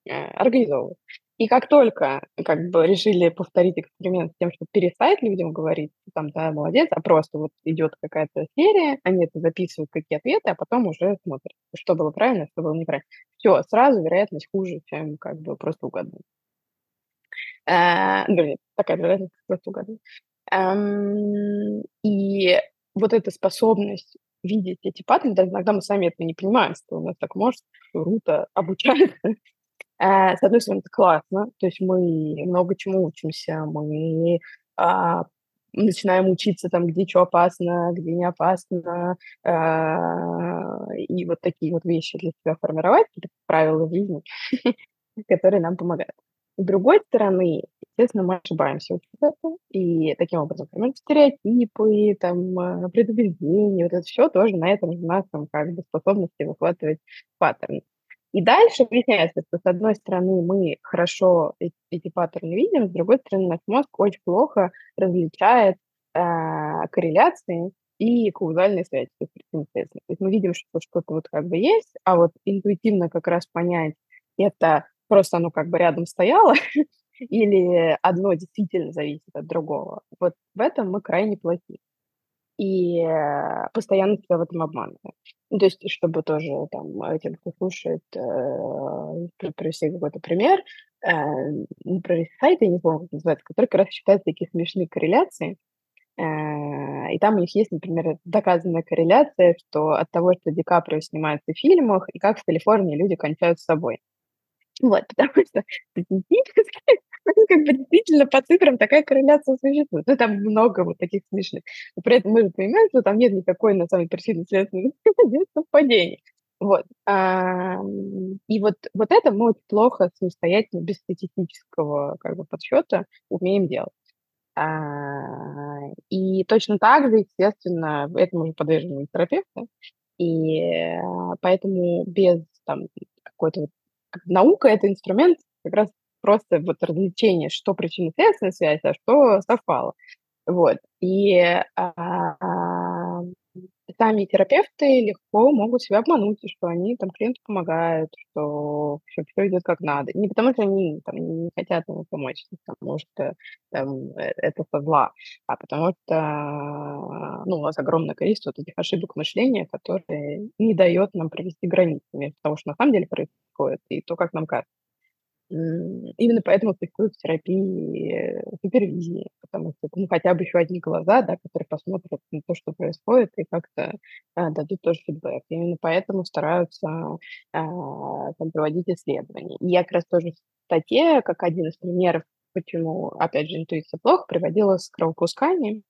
э, организовывает. И как только как бы решили повторить эксперимент с тем, чтобы перестать людям говорить, там, да, молодец, а просто вот идет какая-то серия, они это записывают, какие ответы, а потом уже смотрят, что было правильно, что было неправильно. Все, сразу вероятность хуже, чем как бы просто угадывать. Э, ну, такая разница, просто угадывать. Эм, и вот эта способность видеть эти паттерны, даже иногда мы сами этого не понимаем, что у нас так может, круто обучается. Э, с одной стороны, это классно, то есть мы много чему учимся, мы а, начинаем учиться там, где что опасно, где не опасно, а, и вот такие вот вещи для себя формировать, какие-то правила жизни, которые нам помогают. С другой стороны, естественно, мы ошибаемся очень часто, и таким образом формируем стереотипы, там, а, предубеждения, вот это все тоже на этом нашем как бы способности выхватывать паттерны. И дальше выясняется, что с одной стороны мы хорошо эти, эти паттерны видим, с другой стороны наш мозг очень плохо различает э, корреляции и каузальные связи. То есть мы видим, что что-то вот как бы есть, а вот интуитивно как раз понять, это просто оно как бы рядом стояло, или одно действительно зависит от другого. Вот в этом мы крайне плохи. И э, постоянно себя в этом обманываем. Ну, то есть, чтобы тоже там тем, кто слушает, э, привести какой-то пример, э, ну, про сайт, я не помню, как называется, который как раз считает такие смешные корреляции. Э, и там у них есть, например, доказанная корреляция, что от того, что Ди Каприо снимается в фильмах, и как в Калифорнии люди кончают с собой. Вот, потому что статистически, ну, как бы действительно по цифрам такая корреляция существует. Ну, там много вот таких смешных. Но при этом мы же понимаем, что там нет никакой, на самом деле, причины следственной совпадений. Вот. А, и вот, вот это мы очень плохо самостоятельно, без статистического как бы, подсчета умеем делать. А, и точно так же, естественно, этому же подвержены терапевты. И э, поэтому без там, какой-то вот наука — это инструмент как раз просто вот развлечение, что причинно-следственная связь, а что совпало. Вот. И а, а, сами терапевты легко могут себя обмануть, что они там клиенту помогают, что все, все идет как надо. Не потому что они там, не хотят ему помочь, потому что там, э, это со зла, а потому что ну, у нас огромное количество вот этих ошибок мышления, которые не дает нам провести границы между того, что на самом деле происходит, и то, как нам кажется. Именно поэтому существует терапии супервизии, потому что ну, хотя бы еще одни глаза, да, которые посмотрят на то, что происходит, и как-то а, дадут тоже фидбэк. Именно поэтому стараются а, там, проводить исследования. И я как раз тоже в статье, как один из примеров, почему, опять же, интуиция плохо, приводила с кровопусканием.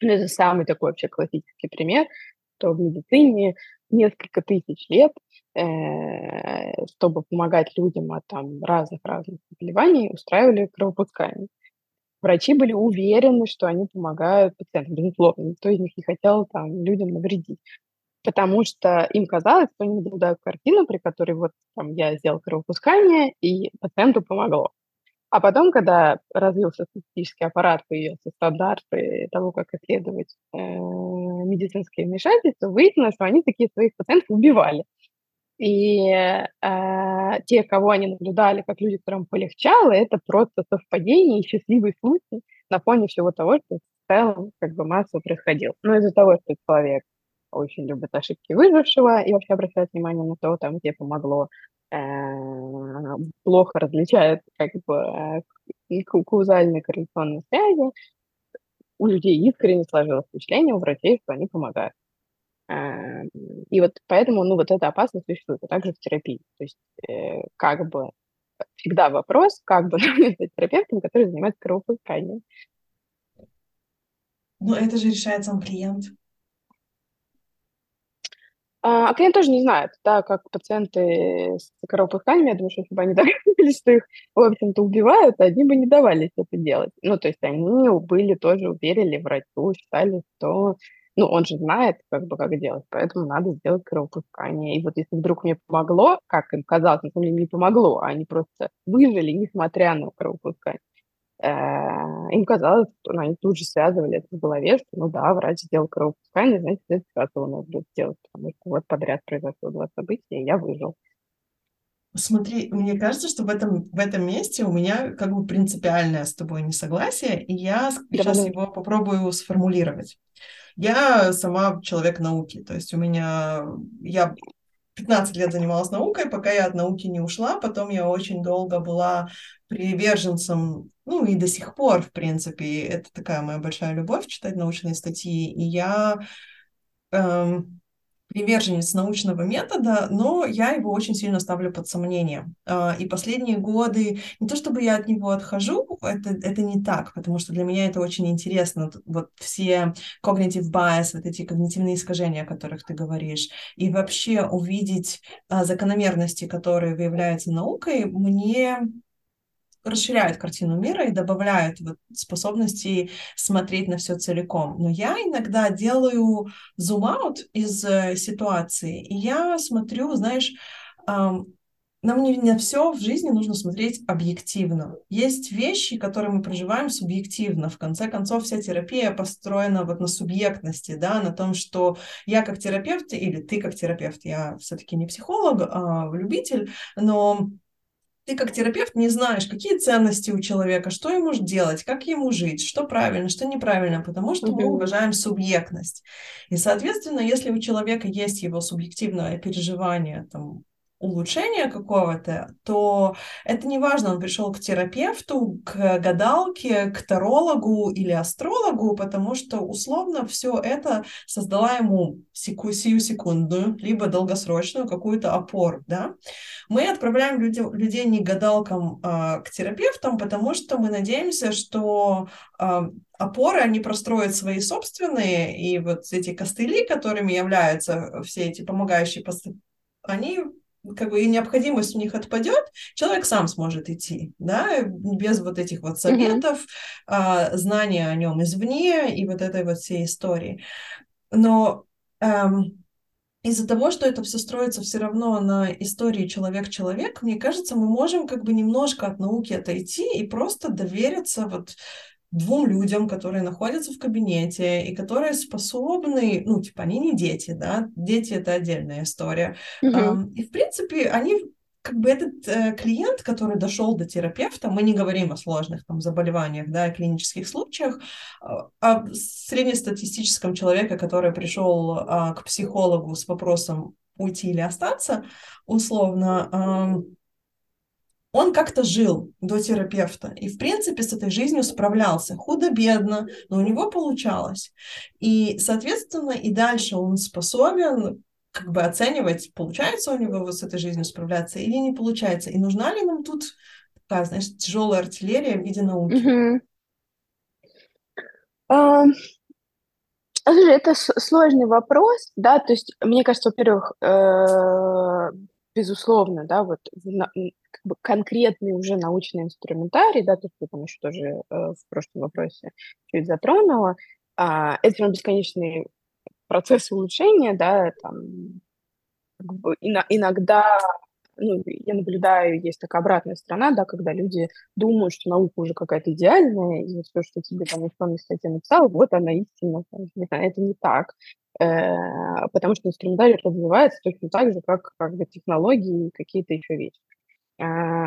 Ну, это самый такой вообще классический пример, что в медицине несколько тысяч лет, э, чтобы помогать людям от там разных-разных заболеваний, устраивали кровопускание. Врачи были уверены, что они помогают пациентам, безусловно, никто из них не хотел там людям навредить. Потому что им казалось, что они наблюдают картину, при которой вот там я сделал кровопускание, и пациенту помогло. А потом, когда развился статистический аппарат, появился стандарты того, как исследовать э, медицинские вмешательства, выяснилось, что они такие своих пациентов убивали. И э, те, кого они наблюдали, как люди, которым полегчало, это просто совпадение и счастливый случай на фоне всего того, что в целом как бы массово происходило. Но из-за того, что человек очень любит ошибки выжившего и вообще обращает внимание на то, там, где помогло, Э, плохо различают как бы э, каузальные корреляционные связи, у людей искренне сложилось впечатление у врачей, что они помогают. Э, и вот поэтому, ну, вот эта опасность существует, а также в терапии. То есть как бы всегда вопрос, как бы стать терапевтом, который занимается кровопусканием. Ну, это же решает сам клиент. А, а клиент тоже не знает, да, как пациенты с кровопусканиями, я думаю, что если бы они догадались, что их, в общем-то, убивают, они бы не давались это делать. Ну, то есть они были тоже уверили врачу, считали, что ну, он же знает, как бы, как делать, поэтому надо сделать кровопускание. И вот если вдруг мне помогло, как им казалось, на самом деле не помогло, а они просто выжили, несмотря на кровопускание, Э, им казалось, что они тут же связывали это в голове, что ну да, врач сделал кровопускание, значит, это сейчас его надо будет сделать, потому что вот подряд произошло два события, и я выжил. Смотри, мне кажется, что в этом, в этом месте у меня как бы принципиальное с тобой несогласие, и я сейчас его попробую сформулировать. Я сама человек науки, то есть у меня, я 15 лет занималась наукой, пока я от науки не ушла. Потом я очень долго была приверженцем, ну и до сих пор, в принципе, это такая моя большая любовь читать научные статьи. И я эм, приверженец научного метода, но я его очень сильно ставлю под сомнение. А, и последние годы, не то чтобы я от него отхожу, это, это не так, потому что для меня это очень интересно. Вот все cognitive bias, вот эти когнитивные искажения, о которых ты говоришь, и вообще увидеть а, закономерности, которые выявляются наукой, мне расширяют картину мира и добавляют вот способности смотреть на все целиком. Но я иногда делаю зум-аут из э, ситуации, и я смотрю, знаешь, нам не на все в жизни нужно смотреть объективно. Есть вещи, которые мы проживаем субъективно. В конце концов, вся терапия построена вот на субъектности, да, на том, что я как терапевт или ты как терапевт, я все-таки не психолог, а любитель, но ты как терапевт не знаешь, какие ценности у человека, что ему делать, как ему жить, что правильно, что неправильно, потому что мы уважаем субъектность. И, соответственно, если у человека есть его субъективное переживание, там, улучшения какого-то, то это не важно, он пришел к терапевту, к гадалке, к тарологу или астрологу, потому что условно все это создала ему секу сию секундную, либо долгосрочную какую-то опору, да. Мы отправляем люди, людей не гадалкам а, к терапевтам, потому что мы надеемся, что а, опоры они простроят свои собственные, и вот эти костыли, которыми являются все эти помогающие они как бы и необходимость у них отпадет, человек сам сможет идти, да, без вот этих вот советов, mm-hmm. а, знания о нем извне и вот этой вот всей истории. Но эм, из-за того, что это все строится все равно на истории человек-человек, мне кажется, мы можем как бы немножко от науки отойти и просто довериться вот двум людям, которые находятся в кабинете и которые способны, ну, типа, они не дети, да, дети — это отдельная история. Mm-hmm. И, в принципе, они как бы этот э, клиент, который дошел до терапевта, мы не говорим о сложных там заболеваниях, да, клинических случаях, а о среднестатистическом человеке, который пришел э, к психологу с вопросом уйти или остаться, условно, э, он как-то жил до терапевта и, в принципе, с этой жизнью справлялся. Худо-бедно, но у него получалось. И, соответственно, и дальше он способен как бы оценивать, получается у него вот с этой жизнью справляться или не получается. И нужна ли нам тут такая, знаешь, тяжелая артиллерия в виде науки? Mm-hmm. Слушай, это сложный вопрос, да, то есть, мне кажется, во-первых, э, безусловно, да, вот как бы конкретный уже научный инструментарий, да, то, что там еще тоже э, в прошлом вопросе чуть затронула, а, это прям бесконечный процесс улучшения, да, там, как бы иногда ну, я наблюдаю, есть такая обратная сторона, да, когда люди думают, что наука уже какая-то идеальная, и вот все, что тебе там ученый статья написал, вот она истина. Это не так. Э, потому что инструментарий развивается точно так же, как, как бы технологии и какие-то еще вещи. А,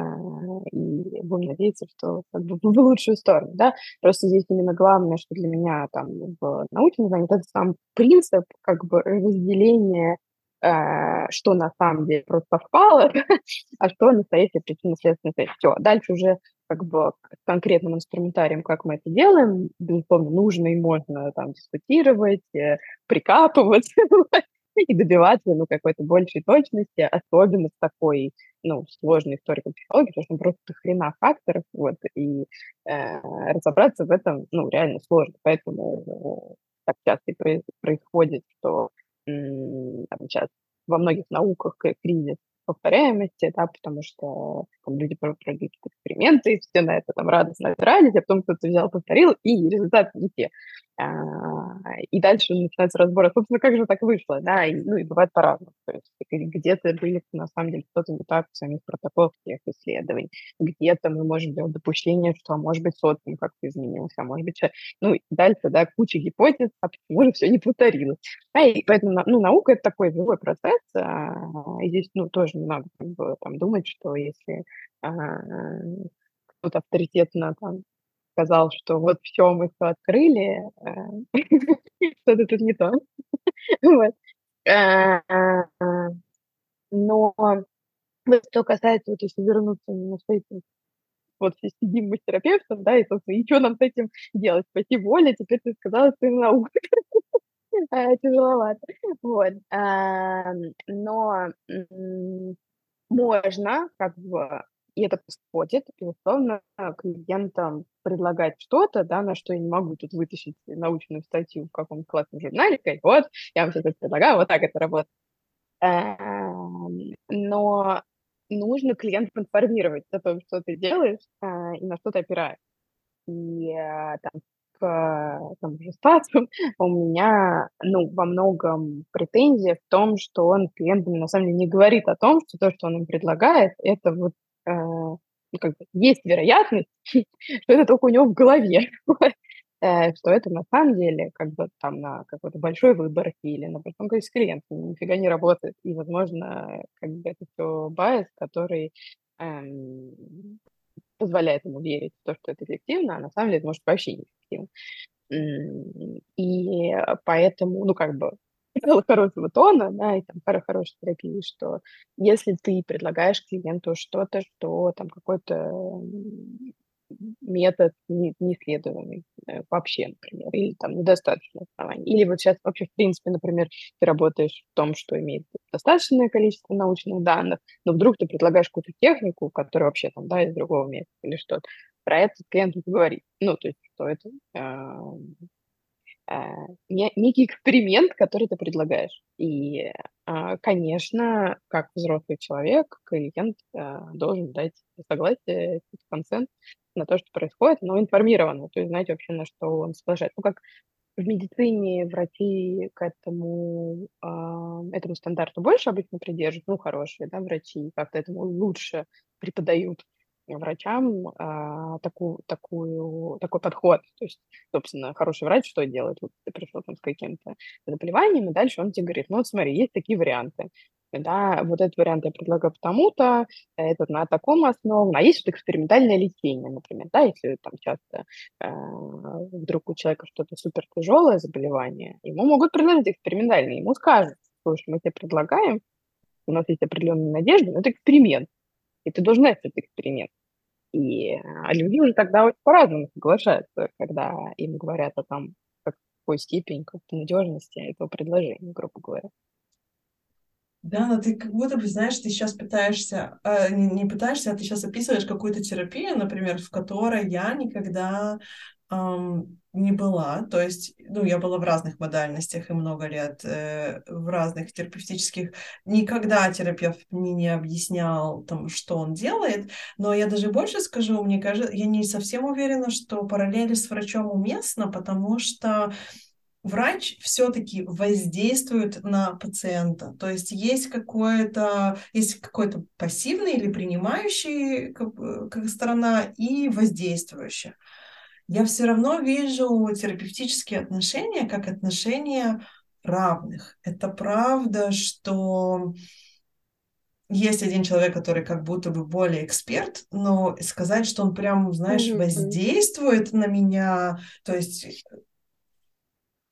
и будем надеяться, что как бы, в лучшую сторону, да. Просто здесь именно главное, что для меня там в научном знании, это сам принцип как бы разделения что на самом деле просто совпало, а что настоящая причинно-следственная связь. Все, дальше уже как бы с конкретным инструментарием, как мы это делаем, безусловно, нужно и можно там дискутировать, э, прикапываться и добиваться ну, какой-то большей точности, особенно с такой ну, сложной историей психологии, потому что просто хрена факторов, вот, и э, разобраться в этом, ну, реально сложно, поэтому так часто и происходит, что там, сейчас во многих науках кризис повторяемости, да, потому что там, люди проводят эксперименты, и все на это там радостно отрадить, а потом кто-то взял, повторил, и результаты не те. А, и дальше начинается разбор, а, собственно, как же так вышло, да, и, ну, и бывает по-разному. То есть где-то были, на самом деле, так в самих протоколах тех исследований, где-то мы можем делать допущение, что, а может быть, социум как-то изменился, а может быть, ну, и дальше, да, куча гипотез, а почему же все не повторилось. А, и поэтому, ну, наука — это такой живой процесс, а, и здесь, ну, тоже не надо как бы, там, думать, что если а, кто-то авторитетно там сказал, что вот все, мы все открыли, э, что-то тут не то. Вот. Э, Но что касается, вот если вернуться на свои вот сидим мы с терапевтом, да, и, собственно, и что нам с этим делать? В воле, теперь ты сказала, что наука. Тяжеловато. Вот. Но можно, как бы, и это происходит, и условно клиентам предлагать что-то, да, на что я не могу тут вытащить научную статью в каком-то классном журнале, сказать, вот, я вам сейчас это предлагаю, вот так это работает. Но нужно клиентов информировать о том, что ты делаешь а, и на что ты опираешься. И а, там к тому же Стасу у меня, ну, во многом претензия в том, что он клиентам на самом деле не говорит о том, что то, что он им предлагает, это вот э, ну, как бы есть вероятность, что это только у него в голове. Э, что это на самом деле как бы там на какой-то большой выборке или на большом количестве клиентов нифига не работает. И, возможно, как бы это все байс, который эм, позволяет ему верить в то, что это эффективно, а на самом деле это может вообще не эффективно. И поэтому, ну, как бы, хорошего тона, да, и там хорошей терапии, что если ты предлагаешь клиенту что-то, что там какой-то метод не, не исследованный э, вообще, например, или там недостаточно оснований. Или вот сейчас вообще, в принципе, например, ты работаешь в том, что имеет достаточное количество научных данных, но вдруг ты предлагаешь какую-то технику, которая вообще там, да, из другого места или что-то, про это клиент говорит. Ну, то есть, что это э, некий эксперимент, который ты предлагаешь. И, э, конечно, как взрослый человек, клиент э, должен дать согласие, консент на то, что происходит, но информированно, то есть знаете вообще, на что он соглашается. Ну, как в медицине врачи к этому, этому стандарту больше обычно придерживаются, ну, хорошие, да, врачи как-то этому лучше преподают врачам а, такую, такую, такой подход. То есть, собственно, хороший врач что делает? Вот ты пришел там с каким-то заболеванием, и дальше он тебе говорит, ну вот смотри, есть такие варианты да, вот этот вариант я предлагаю потому-то, этот на таком основном, а есть вот экспериментальное лечение, например, да, если там часто э, вдруг у человека что-то супер тяжелое заболевание, ему могут предложить экспериментальное, ему скажут, слушай, мы тебе предлагаем, у нас есть определенные надежды, но это эксперимент, и ты должен этот эксперимент. И а люди уже тогда очень по-разному соглашаются, когда им говорят о том, какой степень как надежности этого предложения, грубо говоря. Да, но ты как будто бы, знаешь, ты сейчас пытаешься, э, не, не пытаешься, а ты сейчас описываешь какую-то терапию, например, в которой я никогда эм, не была. То есть, ну, я была в разных модальностях и много лет э, в разных терапевтических. Никогда терапевт мне не объяснял, там, что он делает, но я даже больше скажу, мне кажется, я не совсем уверена, что параллели с врачом уместно, потому что врач все-таки воздействует на пациента. То есть есть какое-то, есть какой-то пассивный или принимающий как, как сторона и воздействующая. Я все равно вижу терапевтические отношения как отношения равных. Это правда, что есть один человек, который как будто бы более эксперт, но сказать, что он прям, знаешь, воздействует на меня, то есть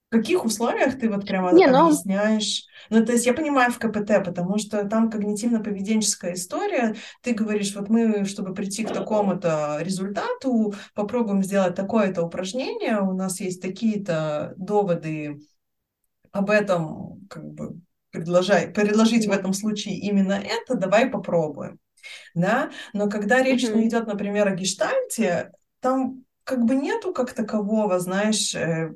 в каких условиях ты вот прямо Не, но... объясняешь? Ну, то есть я понимаю в КПТ, потому что там когнитивно-поведенческая история. Ты говоришь, вот мы, чтобы прийти к такому-то результату, попробуем сделать такое-то упражнение, у нас есть такие-то доводы об этом, как бы предложай, предложить в этом случае именно это, давай попробуем. Да? Но когда речь mm-hmm. идет, например, о гештальте, там как бы нету как такового, знаешь, э,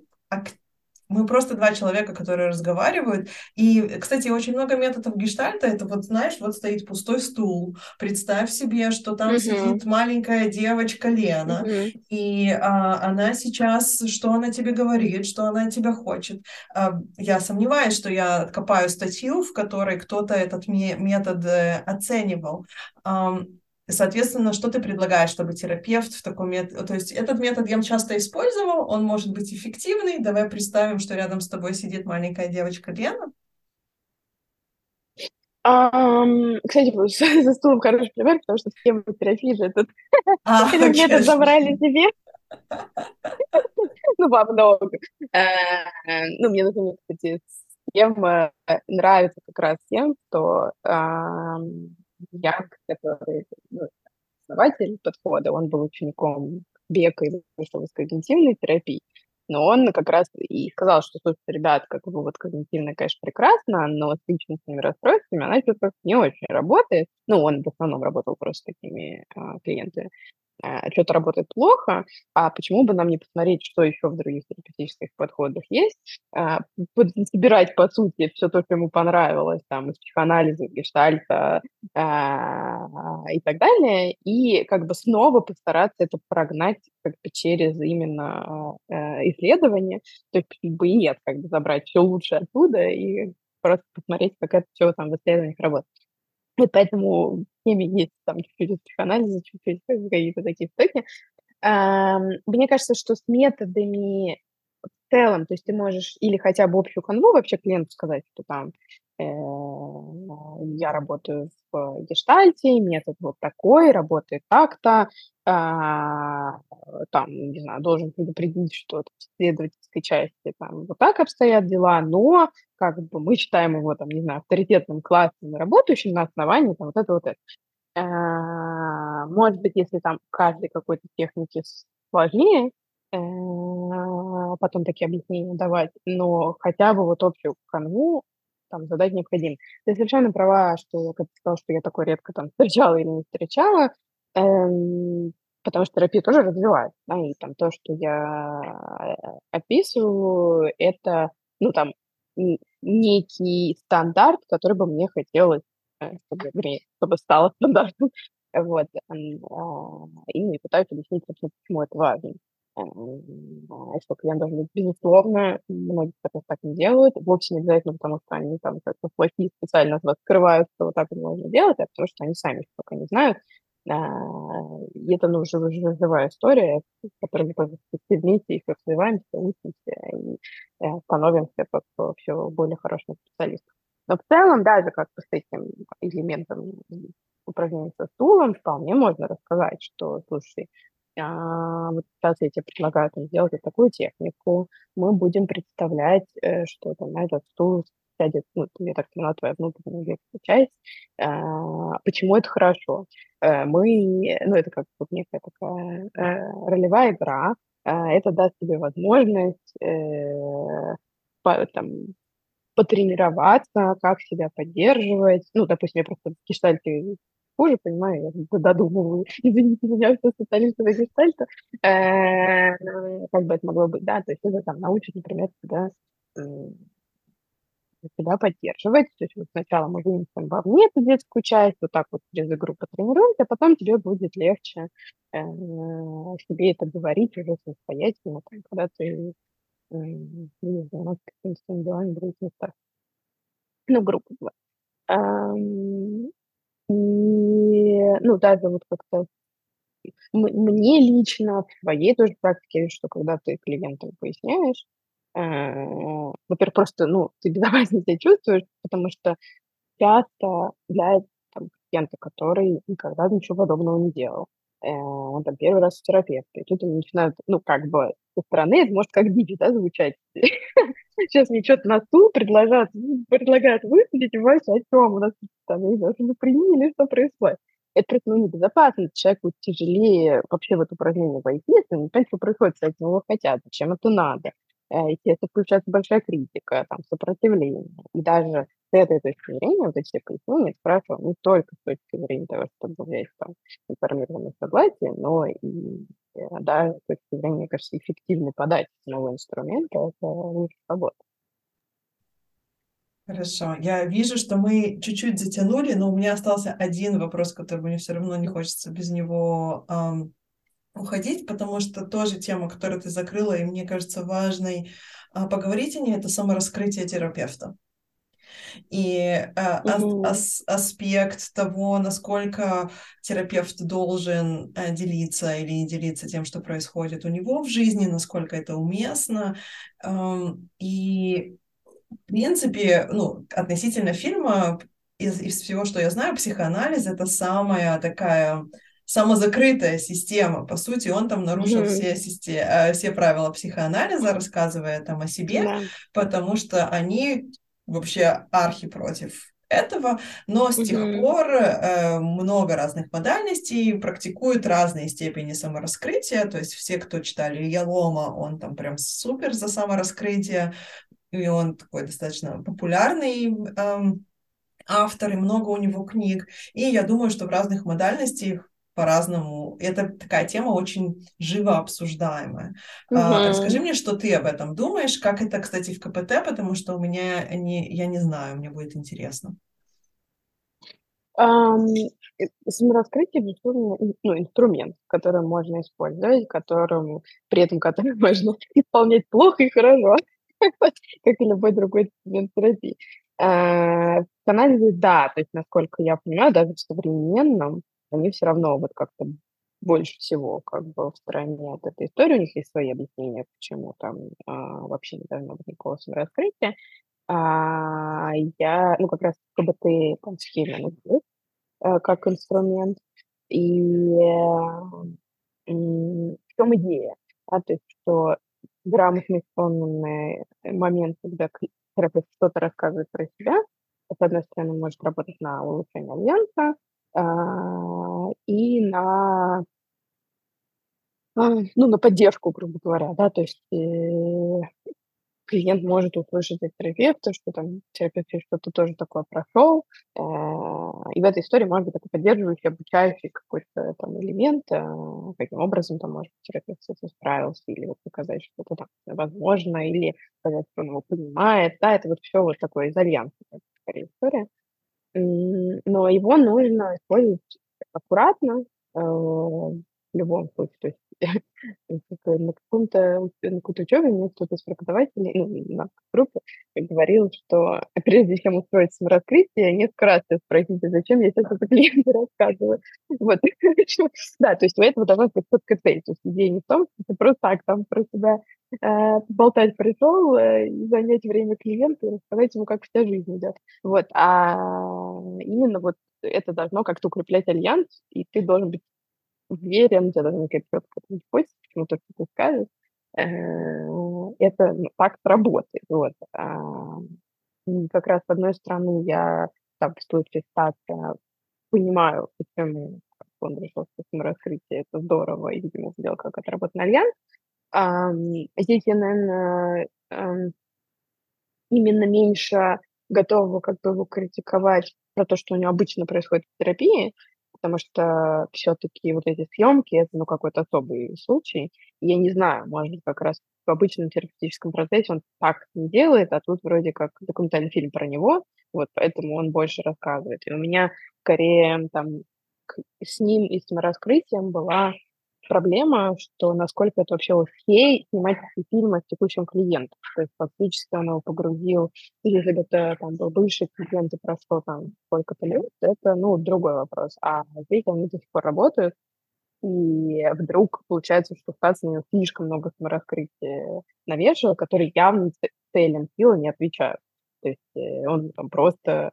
мы просто два человека, которые разговаривают. И, кстати, очень много методов гештальта. Это вот, знаешь, вот стоит пустой стул. Представь себе, что там uh-huh. сидит маленькая девочка Лена. Uh-huh. И а, она сейчас, что она тебе говорит, что она от тебя хочет. А, я сомневаюсь, что я откопаю статью, в которой кто-то этот метод э, Соответственно, что ты предлагаешь, чтобы терапевт в таком методе... То есть этот метод я часто использовал, он может быть эффективный. Давай представим, что рядом с тобой сидит маленькая девочка Лена. Um, кстати, за стулом хороший пример, потому что схему терапии же этот, а, этот метод забрали себе. ну, во много. Uh, ну, мне, например, кстати, тема нравится как раз тем, что э, я, который ну, основатель подхода, он был учеником Бека из когнитивной терапии, но он как раз и сказал, что, слушайте, ребят, как бы вот когнитивно, конечно, прекрасно, но с личностными расстройствами она что-то не очень работает. Ну, он в основном работал просто с такими а, клиентами. А, что-то работает плохо, а почему бы нам не посмотреть, что еще в других терапевтических подходах есть, а, собирать, по сути, все то, что ему понравилось, там, из психоанализа, гештальта а, и так далее, и как бы снова постараться это прогнать как бы через именно исследование, то есть бы и нет, как бы забрать все лучше оттуда и просто посмотреть, как это все там в исследованиях работает. И поэтому в теме есть там чуть-чуть из психоанализа, чуть-чуть какие-то такие штуки. Мне кажется, что с методами в целом, то есть ты можешь или хотя бы общую канву вообще клиенту сказать, что там я работаю в гештальте, метод вот такой, работает так-то, а, там, не знаю, должен предупредить, что в исследовательской части там вот так обстоят дела, но как бы мы считаем его, там, не знаю, авторитетным классом работающим на основании там вот это вот это. А, может быть, если там каждой какой-то техники сложнее, э, потом такие объяснения давать, но хотя бы вот общую канву там задать необходимо. Ты совершенно права, что как ты сказал, что я такое редко там встречала или не встречала, эм, потому что терапия тоже развивает, да, и там то, что я э, описываю, это, ну, там, некий стандарт, который бы мне хотелось, э, чтобы, чтобы стало стандартом. Вот. А, и пытаюсь объяснить, собственно, почему это важно. Э, что клиент должен быть, безусловно, многие так, так не делают, вовсе не обязательно, потому что они там как-то плохие специально от вас скрывают, что вот так вот можно делать, а потому что они сами пока не знают. А, и это ну, живая история, которую мы все вместе их развиваемся, учимся и э, становимся как все более хорошим специалистом. Но в целом, даже как с этим элементом упражнений со стулом, вполне можно рассказать, что, слушай, а, вот сейчас я тебе предлагаю там, сделать вот такую технику, мы будем представлять, э, что там на этот стул сядет, ну, я так поняла, твоя внутренняя часть. А, почему это хорошо? А, мы, ну, это как вот некая такая а, ролевая игра, а, это даст тебе возможность э, по, там, потренироваться, как себя поддерживать. Ну, допустим, я просто в гештальте хуже, понимаю, я додумываю, извините меня, что специалистов гештальта, э, как бы это могло быть, да, то есть это там научит, например, себя себя поддерживать. То есть вот сначала мы вынесем вовне эту детскую часть, вот так вот через игру потренируемся, а потом тебе будет легче э, себе это говорить уже самостоятельно, там, когда ты э, будешь заниматься какими-то делами в других местах. Ну, группа была. И, ну, даже вот как-то мне лично, в своей тоже практике, что когда ты клиентам поясняешь, Э, во-первых, просто, ну, ты безопаснее себя чувствуешь, потому что часто для там, клиента, который никогда ничего подобного не делал, э, он там первый раз в терапевте, и тут они начинают, ну, как бы со стороны, это может как диви, да, звучать. Сейчас мне что-то на стул предлагают, предлагают высадить, вообще о чем у нас там, я не знаю, что приняли, что происходит. Это просто ну, небезопасно, человеку тяжелее вообще в это упражнение войти, если он не понимает, что происходит, с этим его хотят, зачем это надо. Э, естественно, включается большая критика, там, сопротивление. И даже с этой точки зрения, вот эти пояснения спрашивал не только с точки зрения того, чтобы взять там информированное согласие, но и э, даже с точки зрения, мне кажется, эффективной подачи нового инструмента, это лучше работа. Хорошо. Я вижу, что мы чуть-чуть затянули, но у меня остался один вопрос, который мне все равно не хочется без него эм, уходить, потому что тоже тема, которую ты закрыла, и мне кажется важной а, поговорить о ней, это самораскрытие терапевта. И э, mm-hmm. ас, аспект того, насколько терапевт должен э, делиться или не делиться тем, что происходит у него в жизни, насколько это уместно. Э, и, в принципе, ну, относительно фильма, из, из всего, что я знаю, психоанализ — это самая такая самозакрытая система. По сути, он там нарушил mm-hmm. все, системы, все правила психоанализа, рассказывая там о себе, yeah. потому что они вообще архи против этого, но с тех mm-hmm. пор э, много разных модальностей практикуют разные степени самораскрытия, то есть все, кто читали Ялома, он там прям супер за самораскрытие, и он такой достаточно популярный э, автор, и много у него книг, и я думаю, что в разных модальностях по-разному. Это такая тема очень живо обсуждаемая. Угу. А, расскажи мне, что ты об этом думаешь, как это, кстати, в КПТ, потому что у меня не, я не знаю, мне будет интересно. Um, самораскрытие, безусловно, ну, инструмент, который можно использовать, которым, при этом который можно исполнять плохо и хорошо, как и любой другой инструмент терапии. Uh, в анализе, да, то есть, насколько я понимаю, даже в современном они все равно вот как-то больше всего как бы в стороне от этой истории. У них есть свои объяснения, почему там а, вообще не должно быть никакого самораскрытия. А, я, ну, как раз КБТ там схеме а, как инструмент. И э, в чем идея? А, то есть, что грамотный исполненный момент, когда терапевт что-то рассказывает про себя, с одной стороны, может работать на улучшение альянса, и на, а, ну, на поддержку, грубо говоря, да, то есть э, клиент может услышать от терапевта, что там терапевт что-то тоже такое прошел, э, и в этой истории может быть такой поддерживающий, обучающий какой-то там элемент, э, каким образом там, может терапевт с этим справился, или вот показать, что это там возможно, или сказать, что он его понимает, да, это вот все вот такое из альянса, скорее история но его нужно использовать аккуратно, э, в любом случае. То есть на каком-то на какой-то учебе мне кто-то из преподавателей, ну, на группе говорил, что прежде чем устроить самораскрытие, несколько раз спросите, зачем я сейчас это клиенту рассказываю. Вот. да, то есть у этого должна быть четкая цель. То есть идея не в том, что ты просто так там про себя э, болтать пришел, э, занять время клиента и рассказать ему, как вся жизнь идет. Вот. А именно вот это должно как-то укреплять альянс, и ты должен быть уверен, тебя должна какая-то гипотеза, почему то, что ты скажешь. Э, это ну, работает. Вот. А, как раз, с одной стороны, я там, в случае ситуации понимаю, почему он решил с этим раскрытие, это здорово, и, видимо, сделал как отработанный альянс. А, здесь я, наверное, именно меньше готова как бы его критиковать про то, что у него обычно происходит в терапии, потому что все-таки вот эти съемки это ну какой-то особый случай. Я не знаю, может как раз в обычном терапевтическом процессе он так не делает, а тут вроде как документальный фильм про него, вот поэтому он больше рассказывает. И у меня скорее там с ним и с раскрытием была проблема, что насколько это вообще окей снимать фильмы с текущим клиентом. То есть фактически он его погрузил, или же это там был бывший клиент и прошло там сколько-то лет, это, ну, другой вопрос. А здесь они до сих пор работают, и вдруг получается, что Стас на слишком много самораскрытия навешал, которые явно целям силы не отвечают. То есть э, он там просто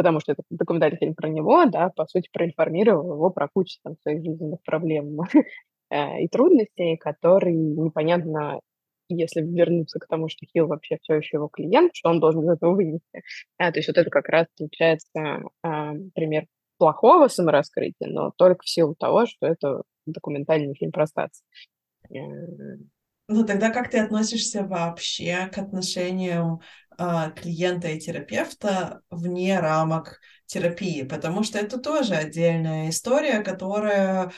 потому что это документальный фильм про него, да, по сути, проинформировал его про кучу там, своих жизненных проблем э, и трудностей, которые непонятно, если вернуться к тому, что Хилл вообще все еще его клиент, что он должен из этого вынести. А, то есть вот это как раз получается а, пример плохого самораскрытия, но только в силу того, что это документальный фильм про статус. Э, ну, тогда как ты относишься вообще к отношениям а, клиента и терапевта вне рамок терапии, потому что это тоже отдельная история, которая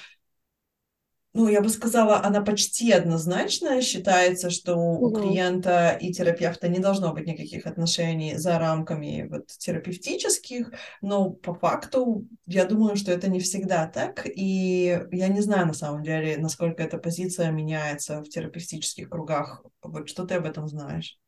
ну, я бы сказала, она почти однозначно считается, что угу. у клиента и терапевта не должно быть никаких отношений за рамками вот терапевтических, но по факту я думаю, что это не всегда так, и я не знаю на самом деле, насколько эта позиция меняется в терапевтических кругах. Вот что ты об этом знаешь?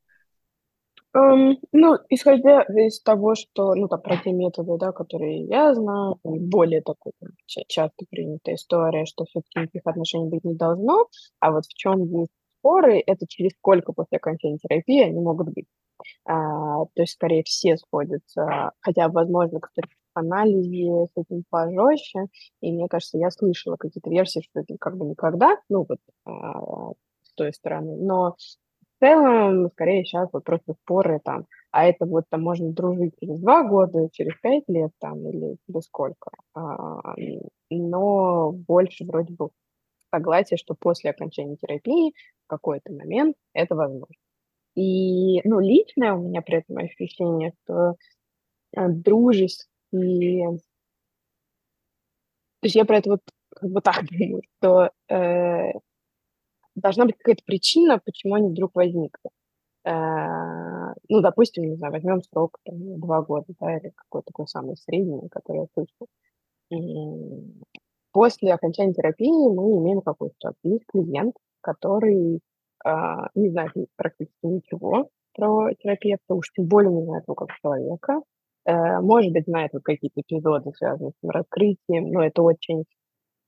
Um, ну, исходя из того, что, ну, там, про те методы, да, которые я знаю, более такой там, часто принятая история, что все-таки никаких отношений быть не должно, а вот в чем есть споры, это через сколько после окончания терапии они могут быть. А, то есть, скорее, все сходятся, хотя, возможно, кстати, в анализе с этим пожестче, и мне кажется, я слышала какие-то версии, что это как бы никогда, ну, вот а, с той стороны, но целом, скорее, сейчас вот просто споры там а это вот там можно дружить через два года, через пять лет там или через сколько. А, но больше вроде бы согласие, что после окончания терапии в какой-то момент это возможно. И, ну, личное у меня при этом ощущение, что э, дружеские... То есть я про это вот как бы так думаю, что э, должна быть какая-то причина, почему они вдруг возникли. Э, ну, допустим, не знаю, возьмем срок там, два года, да, или какой-то такой самый средний, который я слышал. После окончания терапии мы имеем какую то Есть клиент, который э, не знает практически ничего про терапевта, уж тем более не знает его как человека. Э, может быть, знает вот какие-то эпизоды, связанные с раскрытием, но это очень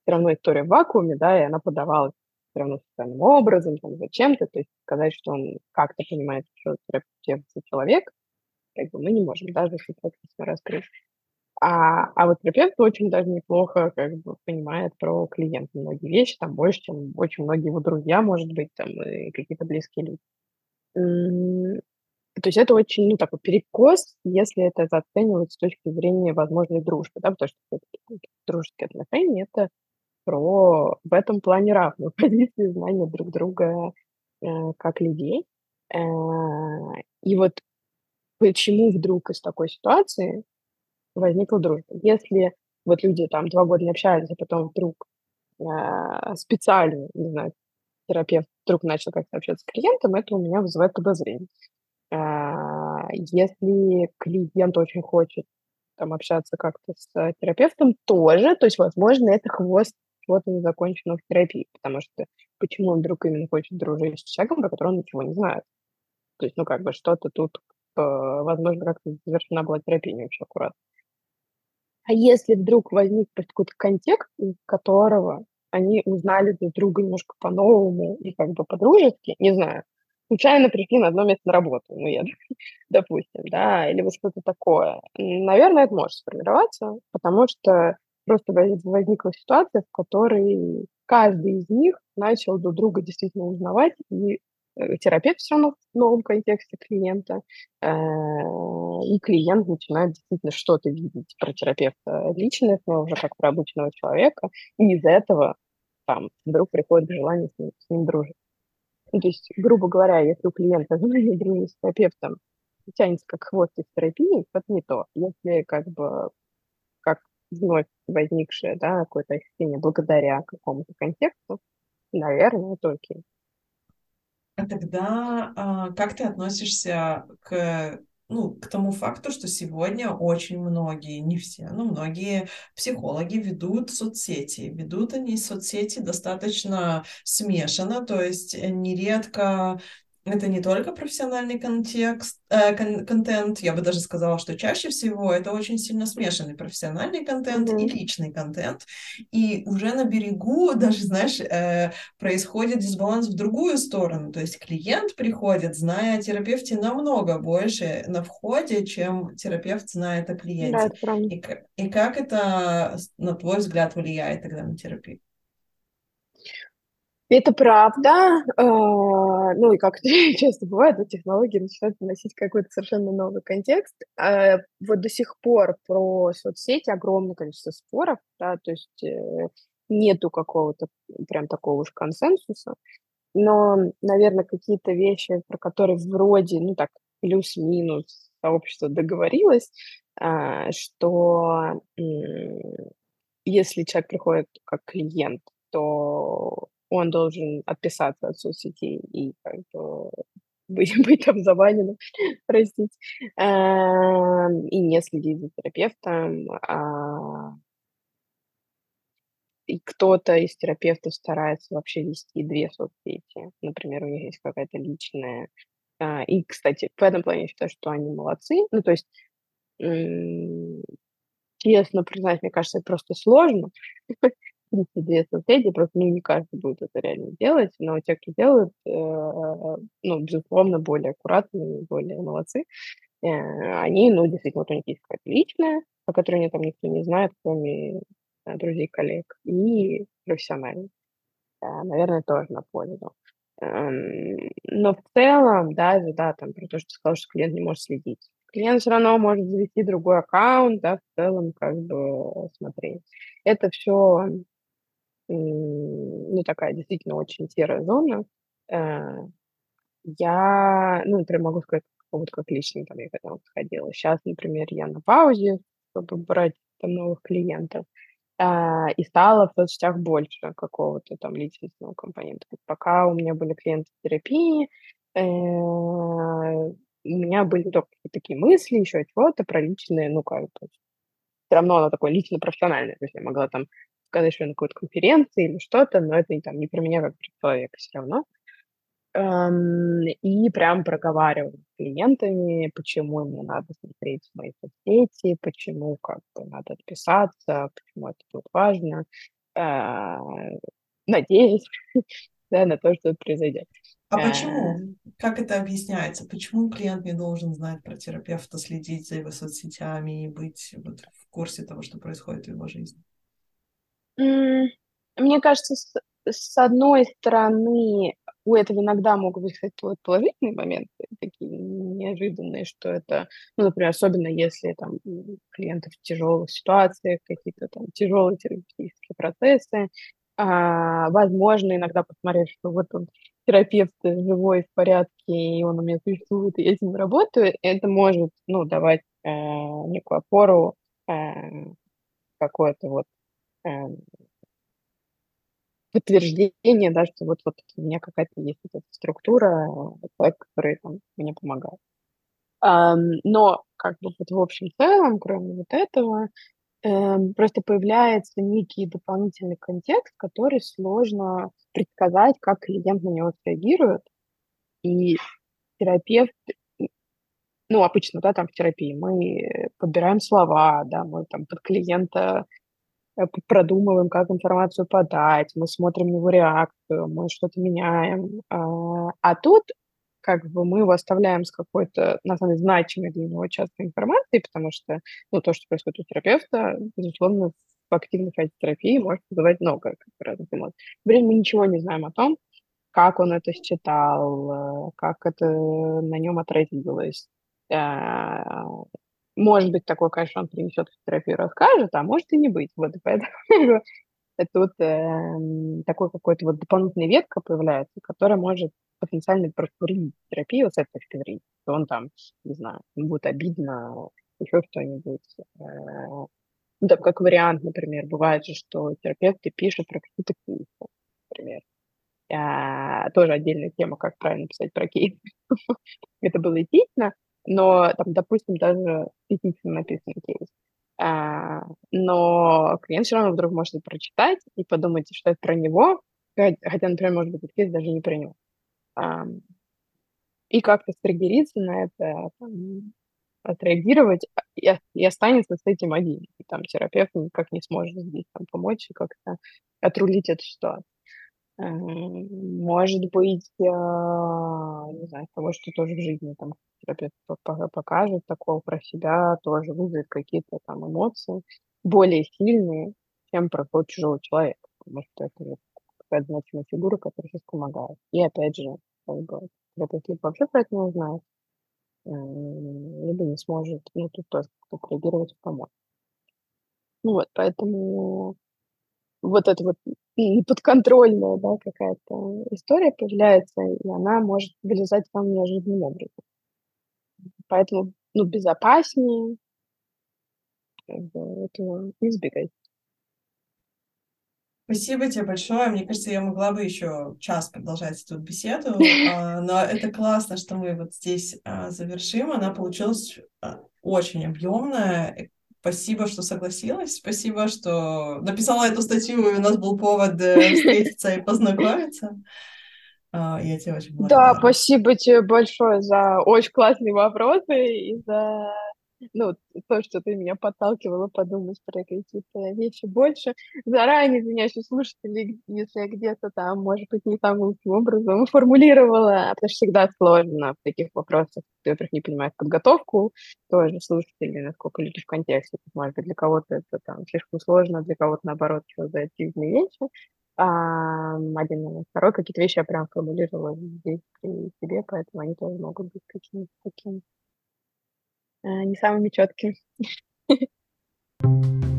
все равно история в вакууме, да, и она подавалась все равно специальным образом, там, зачем-то, то есть сказать, что он как-то понимает, что терапевт человек, как бы мы не можем, даже если практически раскрыть. А, а вот терапевт очень даже неплохо как бы понимает про клиента многие вещи, там больше, чем очень многие его друзья, может быть, там и какие-то близкие люди. То есть это очень, ну, такой перекос, если это оценивать с точки зрения возможной дружбы, да, потому что дружеские отношения — это про в этом плане равную позицию знания друг друга э, как людей. Э, и вот почему вдруг из такой ситуации возникла дружба? Если вот люди там два года не общались, а потом вдруг э, специально, не знаю, терапевт вдруг начал как-то общаться с клиентом, это у меня вызывает подозрение. Э, если клиент очень хочет там общаться как-то с терапевтом тоже, то есть, возможно, это хвост чего-то незаконченного в терапии, потому что почему он вдруг именно хочет дружить с человеком, про которого он ничего не знает? То есть, ну, как бы что-то тут, э, возможно, как-то завершена была терапия не очень аккуратно. А если вдруг возник какой-то контекст, из которого они узнали друг друга немножко по-новому и как бы по-дружески, не знаю, случайно пришли на одно место на работу, ну, я, допустим, да, или вот что-то такое. Наверное, это может сформироваться, потому что просто возникла ситуация, в которой каждый из них начал друг друга действительно узнавать, и э, терапевт все равно в новом контексте клиента, э, и клиент начинает действительно что-то видеть про терапевта личное, но уже как про обычного человека, и из этого там вдруг приходит желание с ним, с ним дружить. Ну, то есть, грубо говоря, если у клиента дружить с терапевтом тянется как хвост из терапии, это не то. Если как бы вновь возникшее, да, какое-то ощущение благодаря какому-то контексту, наверное, это окей. А тогда а, как ты относишься к ну, к тому факту, что сегодня очень многие, не все, но многие психологи ведут соцсети. Ведут они соцсети достаточно смешанно, то есть нередко это не только профессиональный контекст, э, кон- контент, я бы даже сказала, что чаще всего это очень сильно смешанный профессиональный контент mm-hmm. и личный контент. И уже на берегу даже, знаешь, э, происходит дисбаланс в другую сторону. То есть клиент приходит, зная о терапевте намного больше на входе, чем терапевт знает о клиенте. Да, и, и как это, на твой взгляд, влияет тогда на терапию? Это правда. Э, ну и как часто бывает, технологии начинают носить какой-то совершенно новый контекст. Э, вот до сих пор про соцсети огромное количество споров, да, то есть э, нету какого-то прям такого уж консенсуса. Но, наверное, какие-то вещи, про которые вроде, ну так, плюс-минус сообщество договорилось, что если человек приходит как клиент, то он должен отписаться от соцсетей и как бы быть, быть там забаненным, простите, эм, и не следить за терапевтом. А, и кто-то из терапевтов старается вообще вести две соцсети. Например, у них есть какая-то личная. А, и, кстати, в этом плане я считаю, что они молодцы. Ну, то есть, честно признать, мне кажется, это просто сложно. принципе, две соцсети, просто ну, не каждый будет это реально делать, но те, кто делают, э, ну, безусловно, более аккуратные, более молодцы. Э, они, ну, действительно, вот у них есть какая-то личная, о которой они там никто не знает, кроме э, друзей, коллег, и профессиональная. Наверное, тоже на пользу. Эм, но в целом, даже, да, там, про то, что сказал, что клиент не может следить. Клиент все равно может завести другой аккаунт, да, в целом, как бы, смотреть. Это все, ну, такая действительно очень серая зона. Э, я, ну, например, могу сказать, вот как лично там я к этому подходила. Сейчас, например, я на паузе, чтобы брать там новых клиентов. А, и стало в соцсетях больше какого-то там личностного компонента. Пока у меня были клиенты терапии, э, у меня были только такие мысли, еще чего-то про личные, ну, как бы, все равно оно такое лично-профессиональное. То есть я могла там что я на какой-то конференции или что-то, но это там не про меня как про человека все равно. Эм, и прям проговаривал с клиентами, почему мне надо смотреть мои соцсети, почему как бы надо отписаться, почему это будет важно. Э, надеюсь, да, на то, что это произойдет. А почему? Э. Как это объясняется? Почему клиент не должен знать про терапевта, следить за его соцсетями и быть вот в курсе того, что происходит в его жизни? Мне кажется, с, с одной стороны, у этого иногда могут быть, положительные моменты, такие неожиданные, что это, ну, например, особенно если там клиенты в тяжелых ситуациях, какие-то там тяжелые терапевтические процессы, а, возможно, иногда посмотреть, что вот он терапевт живой, в порядке, и он у меня существует, и я с ним работаю, это может, ну, давать э, некую опору, э, какое-то вот подтверждение, да, что вот, вот у меня какая-то есть эта структура, человек, который там, мне помогает. Но как бы вот в общем целом, кроме вот этого, эм, просто появляется некий дополнительный контекст, который сложно предсказать, как клиент на него среагирует. И терапевт, ну, обычно, да, там в терапии мы подбираем слова, да, мы там под клиента Э, продумываем, как информацию подать, мы смотрим его реакцию, мы что-то меняем. А, а тут как бы мы его оставляем с какой-то, на самом деле, значимой для него частной информацией, потому что, ну, то, что происходит у терапевта, безусловно, в активной фазе терапии может вызывать много как разных эмоций. Например, мы ничего не знаем о том, как он это считал, э, как это на нем отразилось, э, может быть, такое, конечно, он принесет в терапию, расскажет, а может и не быть. Вот, поэтому это вот э, такой какой-то вот дополнительная ветка появляется, которая может потенциально проскурить терапию с этой точки зрения. Что он там, не знаю, будет обидно, еще что-нибудь. Э, ну, там, как вариант, например, бывает же, что терапевты пишут про какие-то кейсы, например. А, тоже отдельная тема, как правильно писать про кейсы. Это было этично, но там, допустим, даже этично написан кейс. А, но клиент все равно вдруг может это прочитать и подумать, что это про него, хотя, например, может быть, этот кейс даже не про него. А, и как-то стригериться на это, там, отреагировать и, и останется с этим один. И там терапевт никак не сможет здесь там, помочь и как-то отрулить эту ситуацию. Может быть, а, не знаю, того, что тоже в жизни там терапевт покажет такого про себя, тоже вызовет какие-то там эмоции более сильные, чем про тот чужого человека, потому что это какая-то значимая фигура, которая сейчас помогает. И опять же, как бы, терапевт либо вообще про это не узнает, либо не сможет, ну, тут тоже как-то реагировать и помочь. Ну вот, поэтому вот это вот неподконтрольная, да, какая-то история появляется, и она может вылезать самым неожиданным образом. Поэтому, ну, безопаснее этого избегать. Спасибо тебе большое. Мне кажется, я могла бы еще час продолжать эту беседу, а, но это классно, что мы вот здесь а, завершим. Она получилась а, очень объемная, Спасибо, что согласилась. Спасибо, что написала эту статью, и у нас был повод э, встретиться и познакомиться. А, я тебе очень благодарна. Да, спасибо тебе большое за очень классные вопросы и за ну, то, что ты меня подталкивала подумать про какие-то вещи больше. Заранее извиняюсь у слушателей, если я где-то там, может быть, не самым лучшим образом формулировала, потому что всегда сложно в таких вопросах. Ты, во-первых, не понимаешь подготовку тоже слушателей, насколько люди в контексте. Может быть, для кого-то это там слишком сложно, для кого-то, наоборот, что за активные вещи. а, один момент. Второй, какие-то вещи я прям формулировала здесь при себе, поэтому они тоже могут быть какими-то такими не самыми четкими.